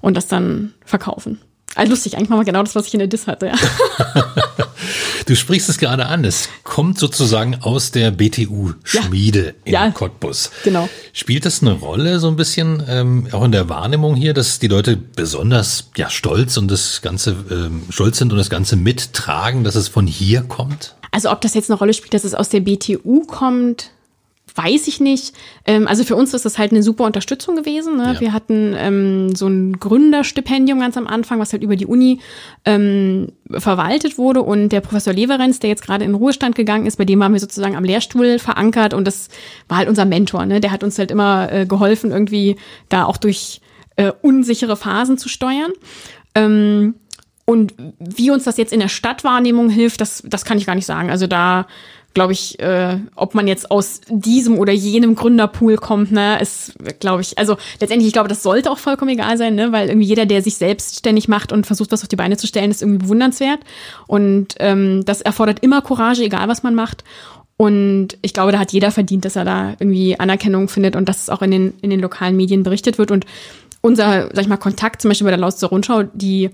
und das dann verkaufen. Also lustig, eigentlich machen wir genau das, was ich in der Dis hatte, ja. Du sprichst es gerade an. Es kommt sozusagen aus der BTU-Schmiede in Ja. Cottbus. Genau. Spielt das eine Rolle so ein bisschen ähm, auch in der Wahrnehmung hier, dass die Leute besonders ja stolz und das Ganze ähm, stolz sind und das Ganze mittragen, dass es von hier kommt? Also ob das jetzt eine Rolle spielt, dass es aus der BTU kommt, weiß ich nicht. Ähm, also für uns ist das halt eine super Unterstützung gewesen. Ne? Ja. Wir hatten ähm, so ein Gründerstipendium ganz am Anfang, was halt über die Uni ähm, verwaltet wurde. Und der Professor Leverenz, der jetzt gerade in Ruhestand gegangen ist, bei dem waren wir sozusagen am Lehrstuhl verankert und das war halt unser Mentor. Ne? Der hat uns halt immer äh, geholfen, irgendwie da auch durch äh, unsichere Phasen zu steuern. Ähm, und wie uns das jetzt in der Stadtwahrnehmung hilft, das, das kann ich gar nicht sagen. Also da glaube ich, äh, ob man jetzt aus diesem oder jenem Gründerpool kommt, ne, ist, glaube ich, also letztendlich, ich glaube, das sollte auch vollkommen egal sein, ne, weil irgendwie jeder, der sich selbstständig macht und versucht, was auf die Beine zu stellen, ist irgendwie bewundernswert. Und ähm, das erfordert immer Courage, egal was man macht. Und ich glaube, da hat jeder verdient, dass er da irgendwie Anerkennung findet und dass es auch in den, in den lokalen Medien berichtet wird. Und unser, sag ich mal, Kontakt zum Beispiel bei der Lausitzer Rundschau, die,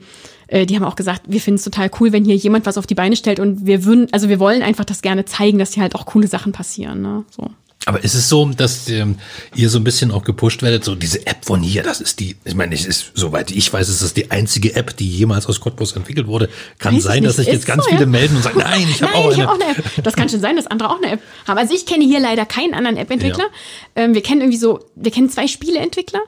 äh, die haben auch gesagt, wir finden es total cool, wenn hier jemand was auf die Beine stellt und wir würden, also wir wollen einfach das gerne zeigen, dass hier halt auch coole Sachen passieren. Ne? So. Aber ist es so, dass ähm, ihr so ein bisschen auch gepusht werdet, so diese App von hier, das ist die, ich meine, es ist, soweit ich weiß, ist das die einzige App, die jemals aus Cottbus entwickelt wurde. Kann Weiß sein, dass sich jetzt ganz so, viele ja. melden und sagen, nein, ich habe auch eine. habe auch eine App. Das kann schon sein, dass andere auch eine App haben. Also ich kenne hier leider keinen anderen App-Entwickler. Ähm, wir kennen irgendwie so, wir kennen zwei Spieleentwickler.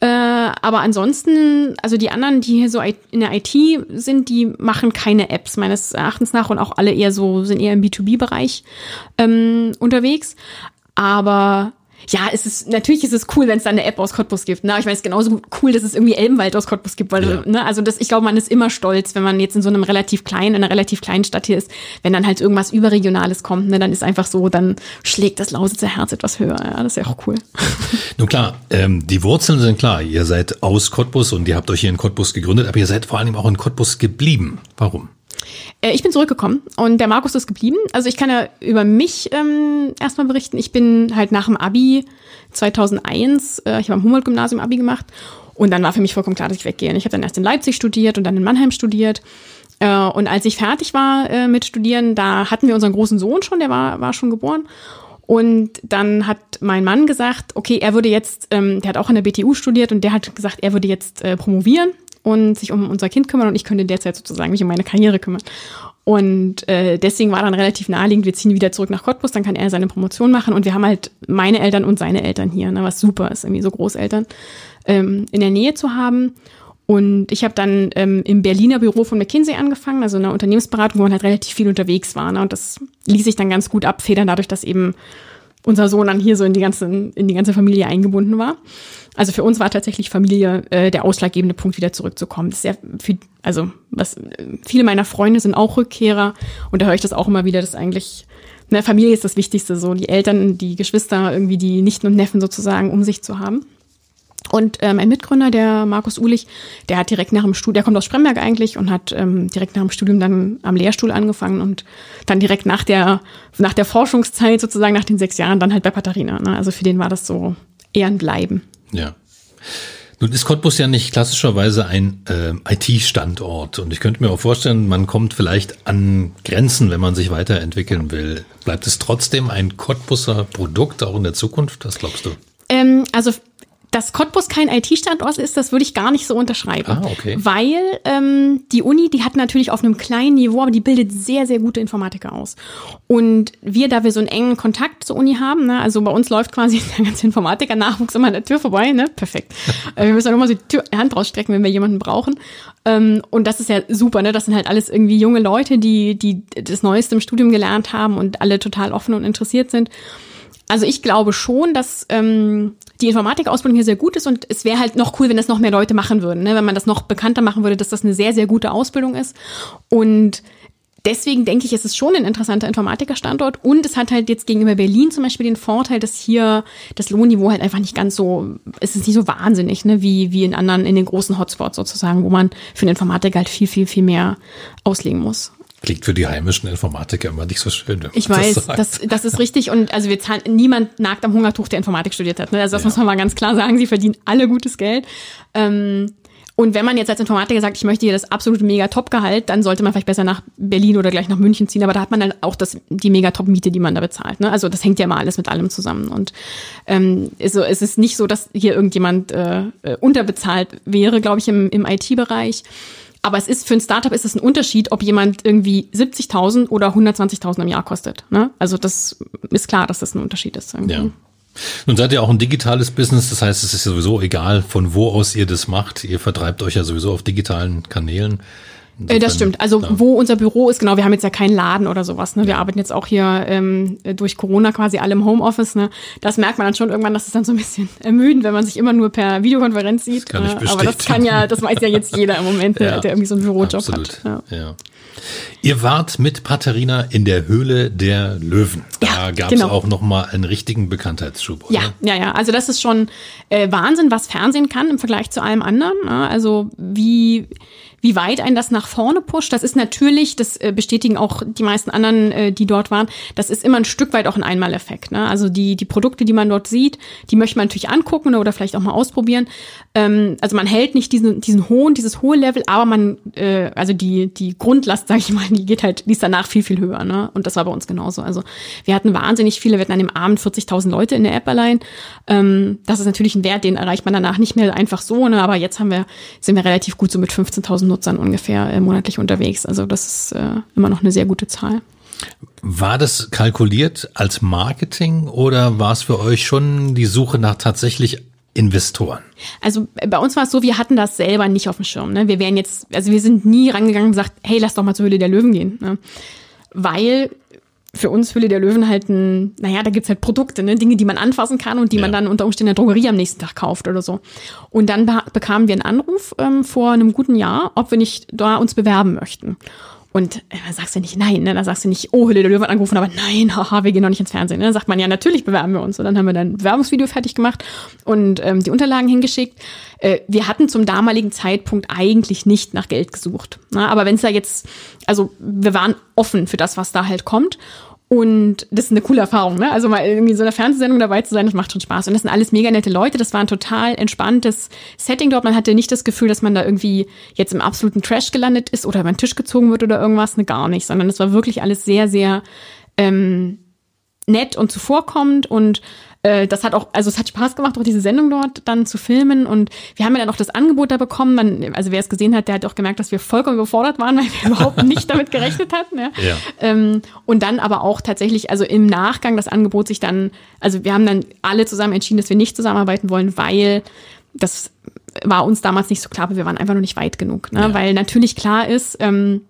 Äh, aber ansonsten, also die anderen, die hier so in der IT sind, die machen keine Apps meines Erachtens nach und auch alle eher so, sind eher im B2B-Bereich ähm, unterwegs. Aber ja, es ist, natürlich ist es cool, wenn es da eine App aus Cottbus gibt. Ne? Ich meine, es ist genauso cool, dass es irgendwie Elbenwald aus Cottbus gibt, weil, Ja. ne, also das, ich glaube, man ist immer stolz, wenn man jetzt in so einem relativ kleinen, in einer relativ kleinen Stadt hier ist, wenn dann halt irgendwas Überregionales kommt, ne, dann ist einfach so, dann schlägt das Lausitzer Herz etwas höher. Ja, das ist ja auch cool. Nun klar, ähm, die Wurzeln sind klar. Ihr seid aus Cottbus und ihr habt euch hier in Cottbus gegründet, aber ihr seid vor allem auch in Cottbus geblieben. Warum? Äh, Ich bin zurückgekommen und der Markus ist geblieben. Also ich kann ja über mich ähm, erstmal berichten. Ich bin halt nach dem Abi 2001, äh, ich habe am Humboldt-Gymnasium Abi gemacht und dann war für mich vollkommen klar, dass ich weggehe. Und Ich habe dann erst in Leipzig studiert und dann in Mannheim studiert. Äh, und als ich fertig war äh, mit Studieren, da hatten wir unseren großen Sohn schon, der war, war schon geboren. Und dann hat mein Mann gesagt, okay, er würde jetzt, ähm, der hat auch an der BTU studiert und der hat gesagt, er würde jetzt äh, promovieren und sich um unser Kind kümmern und ich könnte derzeit sozusagen mich um meine Karriere kümmern. Und äh, deswegen war dann relativ naheliegend, wir ziehen wieder zurück nach Cottbus, dann kann er seine Promotion machen und wir haben halt meine Eltern und seine Eltern hier, ne, was super ist, irgendwie so Großeltern ähm, in der Nähe zu haben. Und ich habe dann ähm, im Berliner Büro von McKinsey angefangen, also in einer Unternehmensberatung, wo man halt relativ viel unterwegs war. Ne? Und das ließ sich dann ganz gut abfedern, dadurch, dass eben unser Sohn dann hier so in die ganze, in die ganze Familie eingebunden war. Also für uns war tatsächlich Familie äh, der ausschlaggebende Punkt, wieder zurückzukommen. Das ist ja für, also was, äh, viele meiner Freunde sind auch Rückkehrer und da höre ich das auch immer wieder, dass eigentlich ne, Familie ist das Wichtigste, so die Eltern, die Geschwister, irgendwie die Nichten und Neffen sozusagen um sich zu haben. Und ähm, ein Mitgründer, der Markus Ulich, der hat direkt nach dem Studium, der kommt aus Spremberg eigentlich und hat ähm, direkt nach dem Studium dann am Lehrstuhl angefangen und dann direkt nach der, nach der Forschungszeit sozusagen, nach den sechs Jahren, dann halt bei Patharina. Ne? Also für den war das so eher ein Bleiben. Ja. Nun ist Cottbus ja nicht klassischerweise ein äh, IT-Standort und ich könnte mir auch vorstellen, man kommt vielleicht an Grenzen, wenn man sich weiterentwickeln will. Bleibt es trotzdem ein Cottbuser Produkt auch in der Zukunft? Was glaubst du? Ähm, also dass Cottbus kein IT-Standort ist, das würde ich gar nicht so unterschreiben. Ah, okay. Weil ähm, die Uni, die hat natürlich auf einem kleinen Niveau, aber die bildet sehr, sehr gute Informatiker aus. Und wir, da wir so einen engen Kontakt zur Uni haben, ne, also bei uns läuft quasi der ganze Informatiker-Nachwuchs immer an der Tür vorbei, ne? Perfekt. Äh, wir müssen dann immer so die Tür, Hand rausstrecken, wenn wir jemanden brauchen. Ähm, und das ist ja super, ne? Das sind halt alles irgendwie junge Leute, die, die das Neueste im Studium gelernt haben und alle total offen und interessiert sind. Also ich glaube schon, dass ähm, die Informatikausbildung hier sehr gut ist und es wäre halt noch cool, wenn das noch mehr Leute machen würden, ne? wenn man das noch bekannter machen würde, dass das eine sehr, sehr gute Ausbildung ist. Und deswegen denke ich, es ist schon ein interessanter Informatikerstandort und es hat halt jetzt gegenüber Berlin zum Beispiel den Vorteil, dass hier das Lohnniveau halt einfach nicht ganz so, es ist nicht so wahnsinnig, ne, wie, wie in anderen, in den großen Hotspots sozusagen, wo man für einen Informatiker halt viel, viel, viel mehr auslegen muss. Klingt für die heimischen Informatiker immer nicht so schön. Ich weiß, das, das, das ist richtig. Und also wir zahlen, niemand nagt am Hungertuch, der Informatik studiert hat. Ne? Also das ja. muss man mal ganz klar sagen. Sie verdienen alle gutes Geld. Ähm, und wenn man jetzt als Informatiker sagt, ich möchte hier das absolute mega Top-Gehalt, dann sollte man vielleicht besser nach Berlin oder gleich nach München ziehen. Aber da hat man dann auch das, die mega Top-Miete, die man da bezahlt. Ne? Also das hängt ja immer alles mit allem zusammen. Und ähm, also, es ist nicht so, dass hier irgendjemand äh, äh unterbezahlt wäre, glaube ich, im, im IT-Bereich. Aber es ist für ein Startup ist es ein Unterschied, ob jemand irgendwie 70.000 oder 120.000 im Jahr kostet. Ne? Also das ist klar, dass das ein Unterschied ist. Irgendwie. Ja. Nun seid ihr auch ein digitales Business, das heißt, es ist sowieso egal, von wo aus ihr das macht. Ihr vertreibt euch ja sowieso auf digitalen Kanälen. Insofern, das stimmt. Also ja. wo unser Büro ist, genau, wir haben jetzt ja keinen Laden oder sowas. Ne? Wir ja. arbeiten jetzt auch hier ähm, durch Corona quasi alle im Homeoffice. Ne? Das merkt man dann schon irgendwann, dass es dann so ein bisschen ermüdend, wenn man sich immer nur per Videokonferenz sieht. Das kann äh, aber das kann ja, das weiß ja jetzt jeder im Moment, ja. der irgendwie so einen Bürojob Absolut. hat. Ja. Ihr wart mit Paterina in der Höhle der Löwen. Da gab es genau. auch noch mal einen richtigen Bekanntheitsschub. Oder? Ja, ja, ja. Also das ist schon äh, Wahnsinn, was Fernsehen kann im Vergleich zu allem anderen. Ne? Also wie wie weit ein das nach vorne pusht, das ist natürlich, das äh, bestätigen auch die meisten anderen, äh, die dort waren, das ist immer ein Stück weit auch ein Einmaleffekt. Ne? Also die, die Produkte, die man dort sieht, die möchte man natürlich angucken oder vielleicht auch mal ausprobieren. Ähm, also man hält nicht diesen, diesen hohen, dieses hohe Level, aber man, äh, also die, die Grundlast, sage ich mal, die geht halt, die ist danach viel, viel höher. Ne? Und das war bei uns genauso. Also wir hatten wahnsinnig viele, wir hatten an dem Abend 40.000 Leute in der App allein. Ähm, das ist natürlich ein Wert, den erreicht man danach nicht mehr einfach so, ne? aber jetzt haben wir, sind wir relativ gut so mit 15.000 Nutzern ungefähr äh, monatlich unterwegs. Also das ist äh, immer noch eine sehr gute Zahl. War das kalkuliert als Marketing oder war es für euch schon die Suche nach tatsächlich Investoren? Also bei uns war es so, wir hatten das selber nicht auf dem Schirm. Ne? Wir wären jetzt, also wir sind nie rangegangen und gesagt, hey, lass doch mal zur Höhle der Löwen gehen. Ne? Weil für uns Höhle der Löwen halt ein, naja, da gibt's halt Produkte, ne? Dinge, die man anfassen kann und die ja. man dann unter Umständen in der Drogerie am nächsten Tag kauft oder so. Und dann bekamen wir einen Anruf ähm, vor einem guten Jahr, ob wir nicht da uns bewerben möchten. Und äh, sagst du nicht nein, ne? da sagst du nicht, oh, Hülle der Löwen angerufen, aber nein, haha, wir gehen noch nicht ins Fernsehen. Ne? Da sagt man ja, natürlich bewerben wir uns. Und dann haben wir dann ein Bewerbungsvideo fertig gemacht und ähm, die Unterlagen hingeschickt. Äh, wir hatten zum damaligen Zeitpunkt eigentlich nicht nach Geld gesucht. Ne? Aber wenn es da jetzt, also wir waren offen für das, was da halt kommt. Und das ist eine coole Erfahrung, ne? Also mal irgendwie in so einer Fernsehsendung dabei zu sein, das macht schon Spaß. Und das sind alles mega nette Leute. Das war ein total entspanntes Setting dort. Man hatte nicht das Gefühl, dass man da irgendwie jetzt im absoluten Trash gelandet ist oder über den Tisch gezogen wird oder irgendwas. Ne, gar nicht. Sondern es war wirklich alles sehr, sehr ähm, nett und zuvorkommend und äh, das hat auch, also es hat Spaß gemacht, auch diese Sendung dort dann zu filmen. Und wir haben ja dann auch das Angebot da bekommen. Man, also wer es gesehen hat, der hat auch gemerkt, dass wir vollkommen überfordert waren, weil wir überhaupt nicht damit gerechnet hatten. Ja. ja. Ähm, und dann aber auch tatsächlich, also im Nachgang das Angebot sich dann, also wir haben dann alle zusammen entschieden, dass wir nicht zusammenarbeiten wollen, weil das war uns damals nicht so klar, aber wir waren einfach noch nicht weit genug. Ne? Ja. Weil natürlich klar ist, ähm,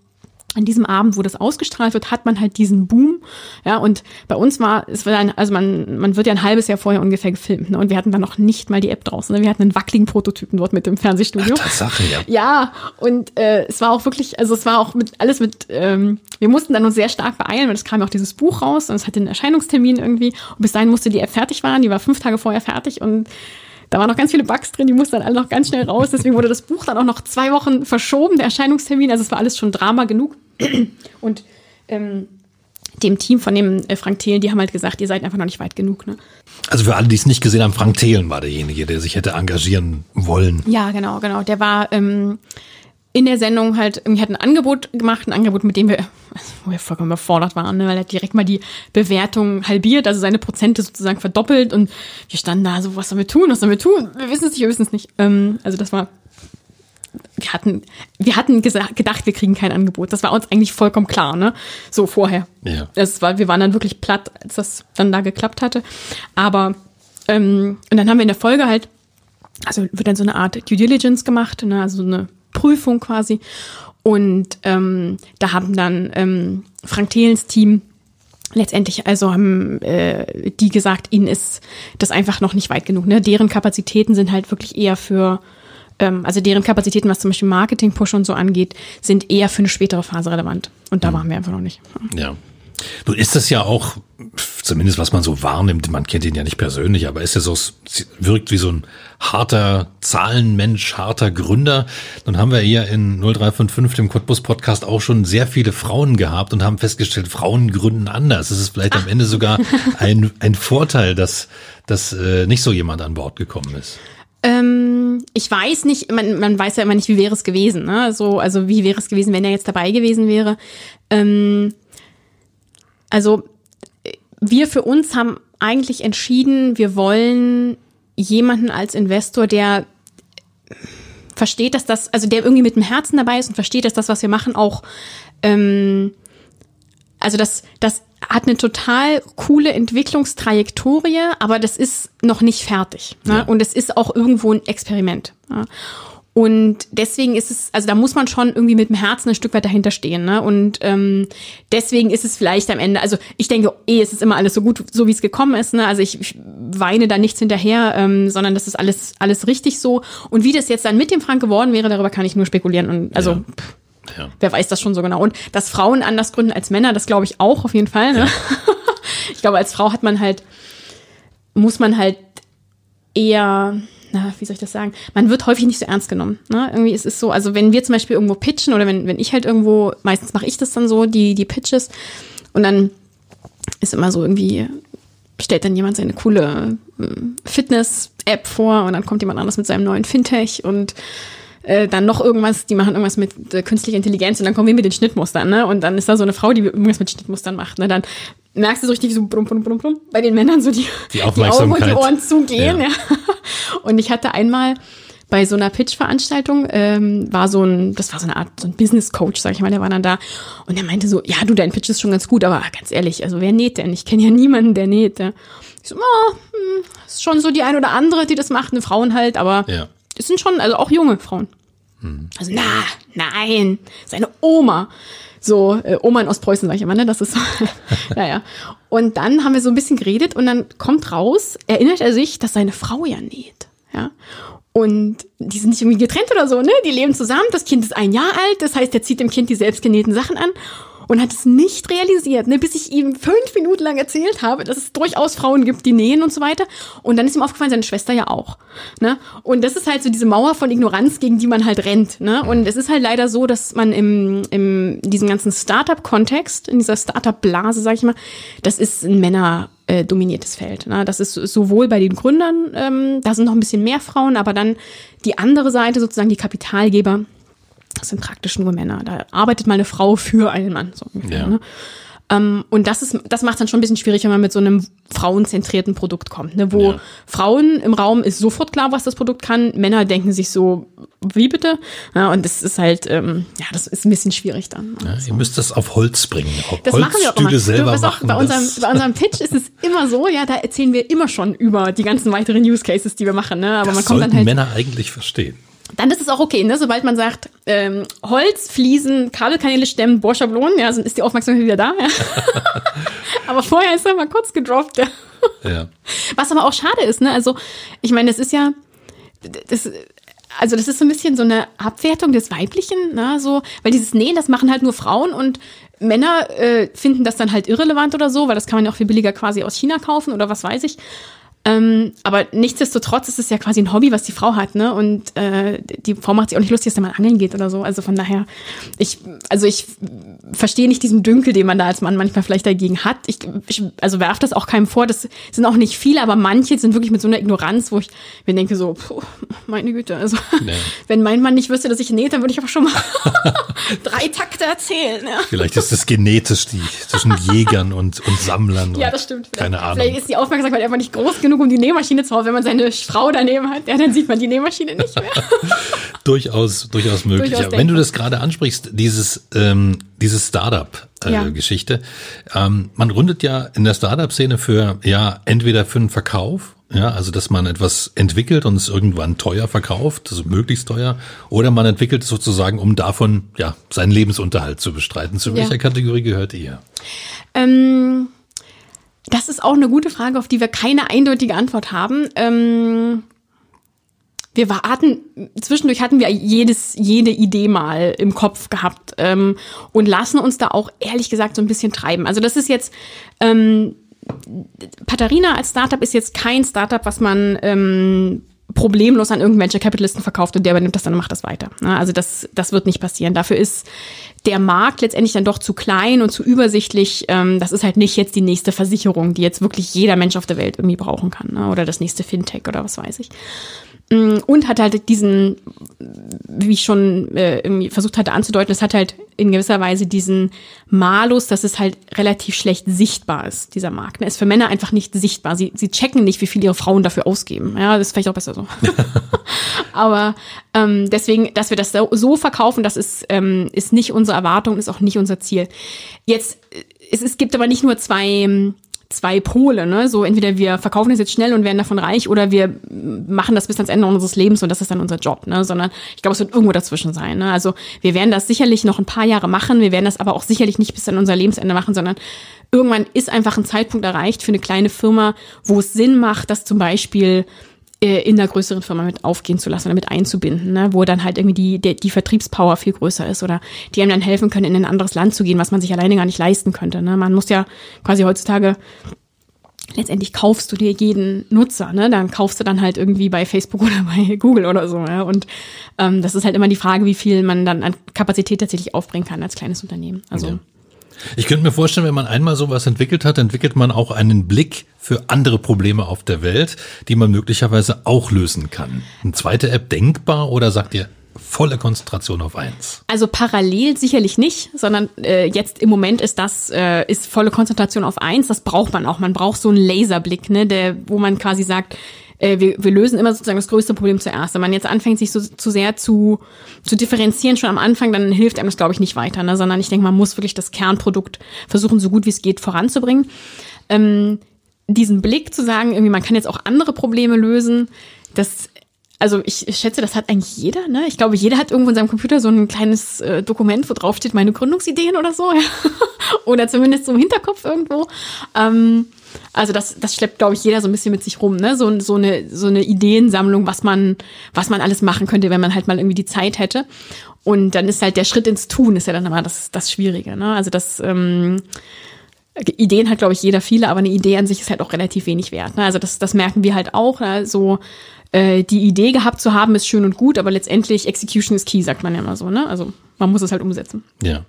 an diesem Abend, wo das ausgestrahlt wird, hat man halt diesen Boom. Ja, und bei uns war, es war ein, also man, man wird ja ein halbes Jahr vorher ungefähr gefilmt, ne? Und wir hatten dann noch nicht mal die App draußen. Ne? Wir hatten einen wackeligen Prototypen dort mit dem Fernsehstudio. Ach, Sache, ja. Ja, und äh, es war auch wirklich, also es war auch mit alles mit, ähm, wir mussten dann uns sehr stark beeilen, weil es kam ja auch dieses Buch raus und es hatte einen Erscheinungstermin irgendwie. Und bis dahin musste die App fertig werden, die war fünf Tage vorher fertig und Da waren noch ganz viele Bugs drin, die mussten dann alle noch ganz schnell raus. Deswegen wurde das Buch dann auch noch zwei Wochen verschoben, der Erscheinungstermin. Also es war alles schon Drama genug. Und ähm, dem Team von dem äh, Frank Thelen, die haben halt gesagt, ihr seid einfach noch nicht weit genug. Ne? Also für alle, die es nicht gesehen haben, Frank Thelen war derjenige, der sich hätte engagieren wollen. Ja, genau, genau. Der war ähm, in der Sendung halt, irgendwie hat ein Angebot gemacht, ein Angebot, mit dem wir, wo wir vollkommen überfordert waren, ne? weil er direkt mal die Bewertung halbiert, also seine Prozente sozusagen verdoppelt und wir standen da so, was sollen wir tun, was sollen wir tun? Wir wissen es nicht, wir wissen es nicht. Ähm, also das war wir hatten, wir hatten gedacht, wir kriegen kein Angebot. Das war uns eigentlich vollkommen klar, ne? So vorher. Ja. Das war, wir waren dann wirklich platt, als das dann da geklappt hatte. Aber ähm, und dann haben wir in der Folge halt, also wird dann so eine Art Due Diligence gemacht, ne? also eine Prüfung quasi. Und ähm, da haben dann ähm, Frank Thelens Team letztendlich also haben äh, die gesagt, ihnen ist das einfach noch nicht weit genug. Ne? Deren Kapazitäten sind halt wirklich eher für ähm, also deren Kapazitäten, was zum Beispiel Marketing-Push und so angeht, sind eher für eine spätere Phase relevant. Und da mhm. waren wir einfach noch nicht. Ja. Nun ist das ja auch, zumindest was man so wahrnimmt, man kennt ihn ja nicht persönlich, aber ist ja so, wirkt wie so ein harter Zahlenmensch, harter Gründer. Nun haben wir hier in 0355, dem Cottbus Podcast, auch schon sehr viele Frauen gehabt und haben festgestellt, Frauen gründen anders. Es ist vielleicht am Ende sogar ein, ein Vorteil, dass, dass äh, nicht so jemand an Bord gekommen ist. Ähm, ich weiß nicht, man, man weiß ja immer nicht, wie wäre es gewesen. Ne? So, also wie wäre es gewesen, wenn er jetzt dabei gewesen wäre. Ähm, also wir für uns haben eigentlich entschieden, wir wollen jemanden als Investor, der versteht, dass das, also der irgendwie mit dem Herzen dabei ist und versteht, dass das, was wir machen, auch ähm, also das, das hat eine total coole Entwicklungstrajektorie, aber das ist noch nicht fertig. Ne? Ja. Und es ist auch irgendwo ein Experiment. Ne? Und deswegen ist es, also da muss man schon irgendwie mit dem Herzen ein Stück weit dahinter stehen. Ne? Und ähm, deswegen ist es vielleicht am Ende, also ich denke, eh, es ist immer alles so gut, so wie es gekommen ist. Ne? Also ich, ich weine da nichts hinterher, ähm, sondern das ist alles, alles richtig so. Und wie das jetzt dann mit dem Frank geworden wäre, darüber kann ich nur spekulieren. Und also ja. pff, ja. Wer weiß das schon so genau. Und dass Frauen anders gründen als Männer, das glaube ich auch auf jeden Fall. Ne? Ja. ich glaube, als Frau hat man halt, muss man halt eher, na, wie soll ich das sagen? Man wird häufig nicht so ernst genommen. Ne? Irgendwie ist es so, also wenn wir zum Beispiel irgendwo pitchen oder wenn, wenn ich halt irgendwo, meistens mache ich das dann so, die, die Pitches, und dann ist immer so irgendwie, stellt dann jemand seine coole äh, Fitness-App vor und dann kommt jemand anders mit seinem neuen Fintech und äh, dann noch irgendwas, die machen irgendwas mit äh, künstlicher Intelligenz und dann kommen wir mit den Schnittmustern, ne? Und dann ist da so eine Frau, die irgendwas mit Schnittmustern macht, ne? Dann merkst du so richtig so brumm, brumm, brumm, brumm, bei den Männern so die, die, die Augen und die Ohren zugehen, ja. ja. Und ich hatte einmal bei so einer Pitch-Veranstaltung ähm, war so ein, das war so eine Art so ein Business-Coach, sag ich mal, der war dann da und der meinte so, ja, du, dein Pitch ist schon ganz gut, aber ganz ehrlich, also wer näht denn? Ich kenne ja niemanden, der näht. Ja. Ich so, oh, hm, ist schon so die ein oder andere, die das macht, eine Frauen halt, aber ja das sind schon, also auch junge Frauen. Hm. Also, na, nein, seine Oma. So, äh, Oma in Ostpreußen, sag ich immer, ne? Das ist so. naja. Und dann haben wir so ein bisschen geredet und dann kommt raus, erinnert er sich, dass seine Frau ja näht. Ja. Und die sind nicht irgendwie getrennt oder so, ne? Die leben zusammen, das Kind ist ein Jahr alt, das heißt, er zieht dem Kind die selbstgenähten Sachen an und hat es nicht realisiert, ne, bis ich ihm fünf Minuten lang erzählt habe, dass es durchaus Frauen gibt, die nähen und so weiter. Und dann ist ihm aufgefallen, seine Schwester ja auch. Ne? Und das ist halt so diese Mauer von Ignoranz, gegen die man halt rennt. Ne? Und es ist halt leider so, dass man im, im diesem ganzen Startup-Kontext, in dieser Startup-Blase, sag ich mal, das ist ein Männer äh, dominiertes Feld. Ne? Das ist sowohl bei den Gründern, ähm, da sind noch ein bisschen mehr Frauen, aber dann die andere Seite, sozusagen die Kapitalgeber, das sind praktisch nur Männer. Da arbeitet mal eine Frau für einen Mann. So ungefähr, ja. ne? ähm, und das ist, das macht dann schon ein bisschen schwierig, wenn man mit so einem frauenzentrierten Produkt kommt, ne? wo ja. Frauen im Raum ist sofort klar, was das Produkt kann. Männer denken sich so, wie bitte? Ja, und das ist halt, ähm, ja, das ist ein bisschen schwierig dann. Ja, so. Ihr müsst das auf Holz bringen. Auf das machen wir auch immer. Selber du, auch, bei, unserem, bei unserem Pitch ist es immer so, ja, da erzählen wir immer schon über die ganzen weiteren Use Cases, die wir machen. Ne? Aber das man kommt dann halt. Männer eigentlich verstehen dann ist es auch okay, ne? sobald man sagt, ähm, Holz, Fliesen, Kabelkanäle stemmen, Bohrschablonen, ja, ist die Aufmerksamkeit wieder da. Ja? aber vorher ist er mal kurz gedroppt. Ja. ja. Was aber auch schade ist, ne? Also, ich meine, das ist ja, das, also das ist so ein bisschen so eine Abwertung des Weiblichen, ne? So, weil dieses Nähen, das machen halt nur Frauen und Männer äh, finden das dann halt irrelevant oder so, weil das kann man ja auch viel billiger quasi aus China kaufen oder was weiß ich. Ähm, aber nichtsdestotrotz ist es ja quasi ein Hobby, was die Frau hat, ne? Und äh, die Frau macht sich auch nicht lustig, dass da mal angeln geht oder so. Also von daher, ich, also ich verstehe nicht diesen Dünkel, den man da als Mann manchmal vielleicht dagegen hat. Ich, ich also werfe das auch keinem vor. Das sind auch nicht viele, aber manche sind wirklich mit so einer Ignoranz, wo ich mir denke so, puh, meine Güte. Also nee. wenn mein Mann nicht wüsste, dass ich nähe, dann würde ich aber schon mal drei Takte erzählen. Ja. Vielleicht ist das genetisch die, zwischen Jägern und, und Sammlern. Ja, das stimmt. Vielleicht. Keine Ahnung. Vielleicht ist die Aufmerksamkeit einfach nicht groß genug um die Nähmaschine zu Hause. Wenn man seine Frau daneben hat, ja, dann sieht man die Nähmaschine nicht mehr. durchaus, durchaus möglich. Durchaus Wenn du das gerade ansprichst, dieses, ähm, diese Startup-Geschichte, äh, ja. ähm, man rundet ja in der Startup-Szene für, ja, entweder für einen Verkauf, ja, also dass man etwas entwickelt und es irgendwann teuer verkauft, also möglichst teuer, oder man entwickelt es sozusagen, um davon ja seinen Lebensunterhalt zu bestreiten. Zu welcher ja. Kategorie gehört ihr? Ähm, das ist auch eine gute Frage, auf die wir keine eindeutige Antwort haben. Ähm, wir warten, zwischendurch hatten wir jedes, jede Idee mal im Kopf gehabt ähm, und lassen uns da auch ehrlich gesagt so ein bisschen treiben. Also das ist jetzt, ähm, Patarina als Startup ist jetzt kein Startup, was man ähm, problemlos an irgendwelche Capitalisten verkauft und der übernimmt das dann und macht das weiter. Also das, das wird nicht passieren. Dafür ist der Markt letztendlich dann doch zu klein und zu übersichtlich. Ähm, das ist halt nicht jetzt die nächste Versicherung, die jetzt wirklich jeder Mensch auf der Welt irgendwie brauchen kann. Ne? Oder das nächste Fintech oder was weiß ich. Mm, und hat halt diesen, wie ich schon äh, irgendwie versucht hatte anzudeuten, es hat halt in gewisser Weise diesen Malus, dass es halt relativ schlecht sichtbar ist, dieser Markt. Er ist für Männer einfach nicht sichtbar. Sie, sie checken nicht, wie viel ihre Frauen dafür ausgeben. Ja, das ist vielleicht auch besser so. Aber ähm, deswegen, dass wir das so, so verkaufen, das ist, ähm, ist nicht unsere Erwartung, ist auch nicht unser Ziel. Jetzt, äh, es, es gibt aber nicht nur zwei zwei Pole, ne? So entweder wir verkaufen es jetzt schnell und werden davon reich oder wir machen das bis ans Ende unseres Lebens und das ist dann unser Job, ne? Sondern ich glaube, es wird irgendwo dazwischen sein. Ne? Also wir werden das sicherlich noch ein paar Jahre machen, wir werden das aber auch sicherlich nicht bis an unser Lebensende machen, sondern irgendwann ist einfach ein Zeitpunkt erreicht für eine kleine Firma, wo es Sinn macht, dass zum Beispiel in der größeren Firma mit aufgehen zu lassen oder mit einzubinden, ne? wo dann halt irgendwie die, die, die Vertriebspower viel größer ist oder die einem dann helfen können, in ein anderes Land zu gehen, was man sich alleine gar nicht leisten könnte. Ne? Man muss ja quasi heutzutage letztendlich kaufst du dir jeden Nutzer, ne? Dann kaufst du dann halt irgendwie bei Facebook oder bei Google oder so. Ja? Und ähm, das ist halt immer die Frage, wie viel man dann an Kapazität tatsächlich aufbringen kann als kleines Unternehmen. Also ja. Ich könnte mir vorstellen, wenn man einmal sowas entwickelt hat, entwickelt man auch einen Blick für andere Probleme auf der Welt, die man möglicherweise auch lösen kann. Eine zweite App denkbar oder sagt ihr, volle Konzentration auf eins? Also parallel sicherlich nicht, sondern äh, jetzt im Moment ist das äh, ist volle Konzentration auf eins. Das braucht man auch. Man braucht so einen Laserblick, ne, der, wo man quasi sagt, äh, wir, wir lösen immer sozusagen das größte Problem zuerst. Wenn man jetzt anfängt, sich so zu sehr zu, zu differenzieren schon am Anfang, dann hilft einem das, glaube ich, nicht weiter, ne? sondern ich denke, man muss wirklich das Kernprodukt versuchen, so gut wie es geht voranzubringen. Ähm, diesen Blick zu sagen, irgendwie, man kann jetzt auch andere Probleme lösen, das also ich schätze, das hat eigentlich jeder, ne? Ich glaube, jeder hat irgendwo in seinem Computer so ein kleines äh, Dokument, wo drauf steht, meine Gründungsideen oder so, ja. oder zumindest so im Hinterkopf irgendwo. Ähm, also das, das schleppt, glaube ich, jeder so ein bisschen mit sich rum, ne? So, so, eine, so eine Ideensammlung, was man, was man alles machen könnte, wenn man halt mal irgendwie die Zeit hätte. Und dann ist halt der Schritt ins Tun, ist ja dann immer das, das Schwierige, ne? Also das, ähm, Ideen hat, glaube ich, jeder viele, aber eine Idee an sich ist halt auch relativ wenig wert. Ne? Also das, das merken wir halt auch. Ne? So äh, die Idee gehabt zu haben, ist schön und gut, aber letztendlich Execution is key, sagt man ja immer so. Ne? Also man muss es halt umsetzen. Ja.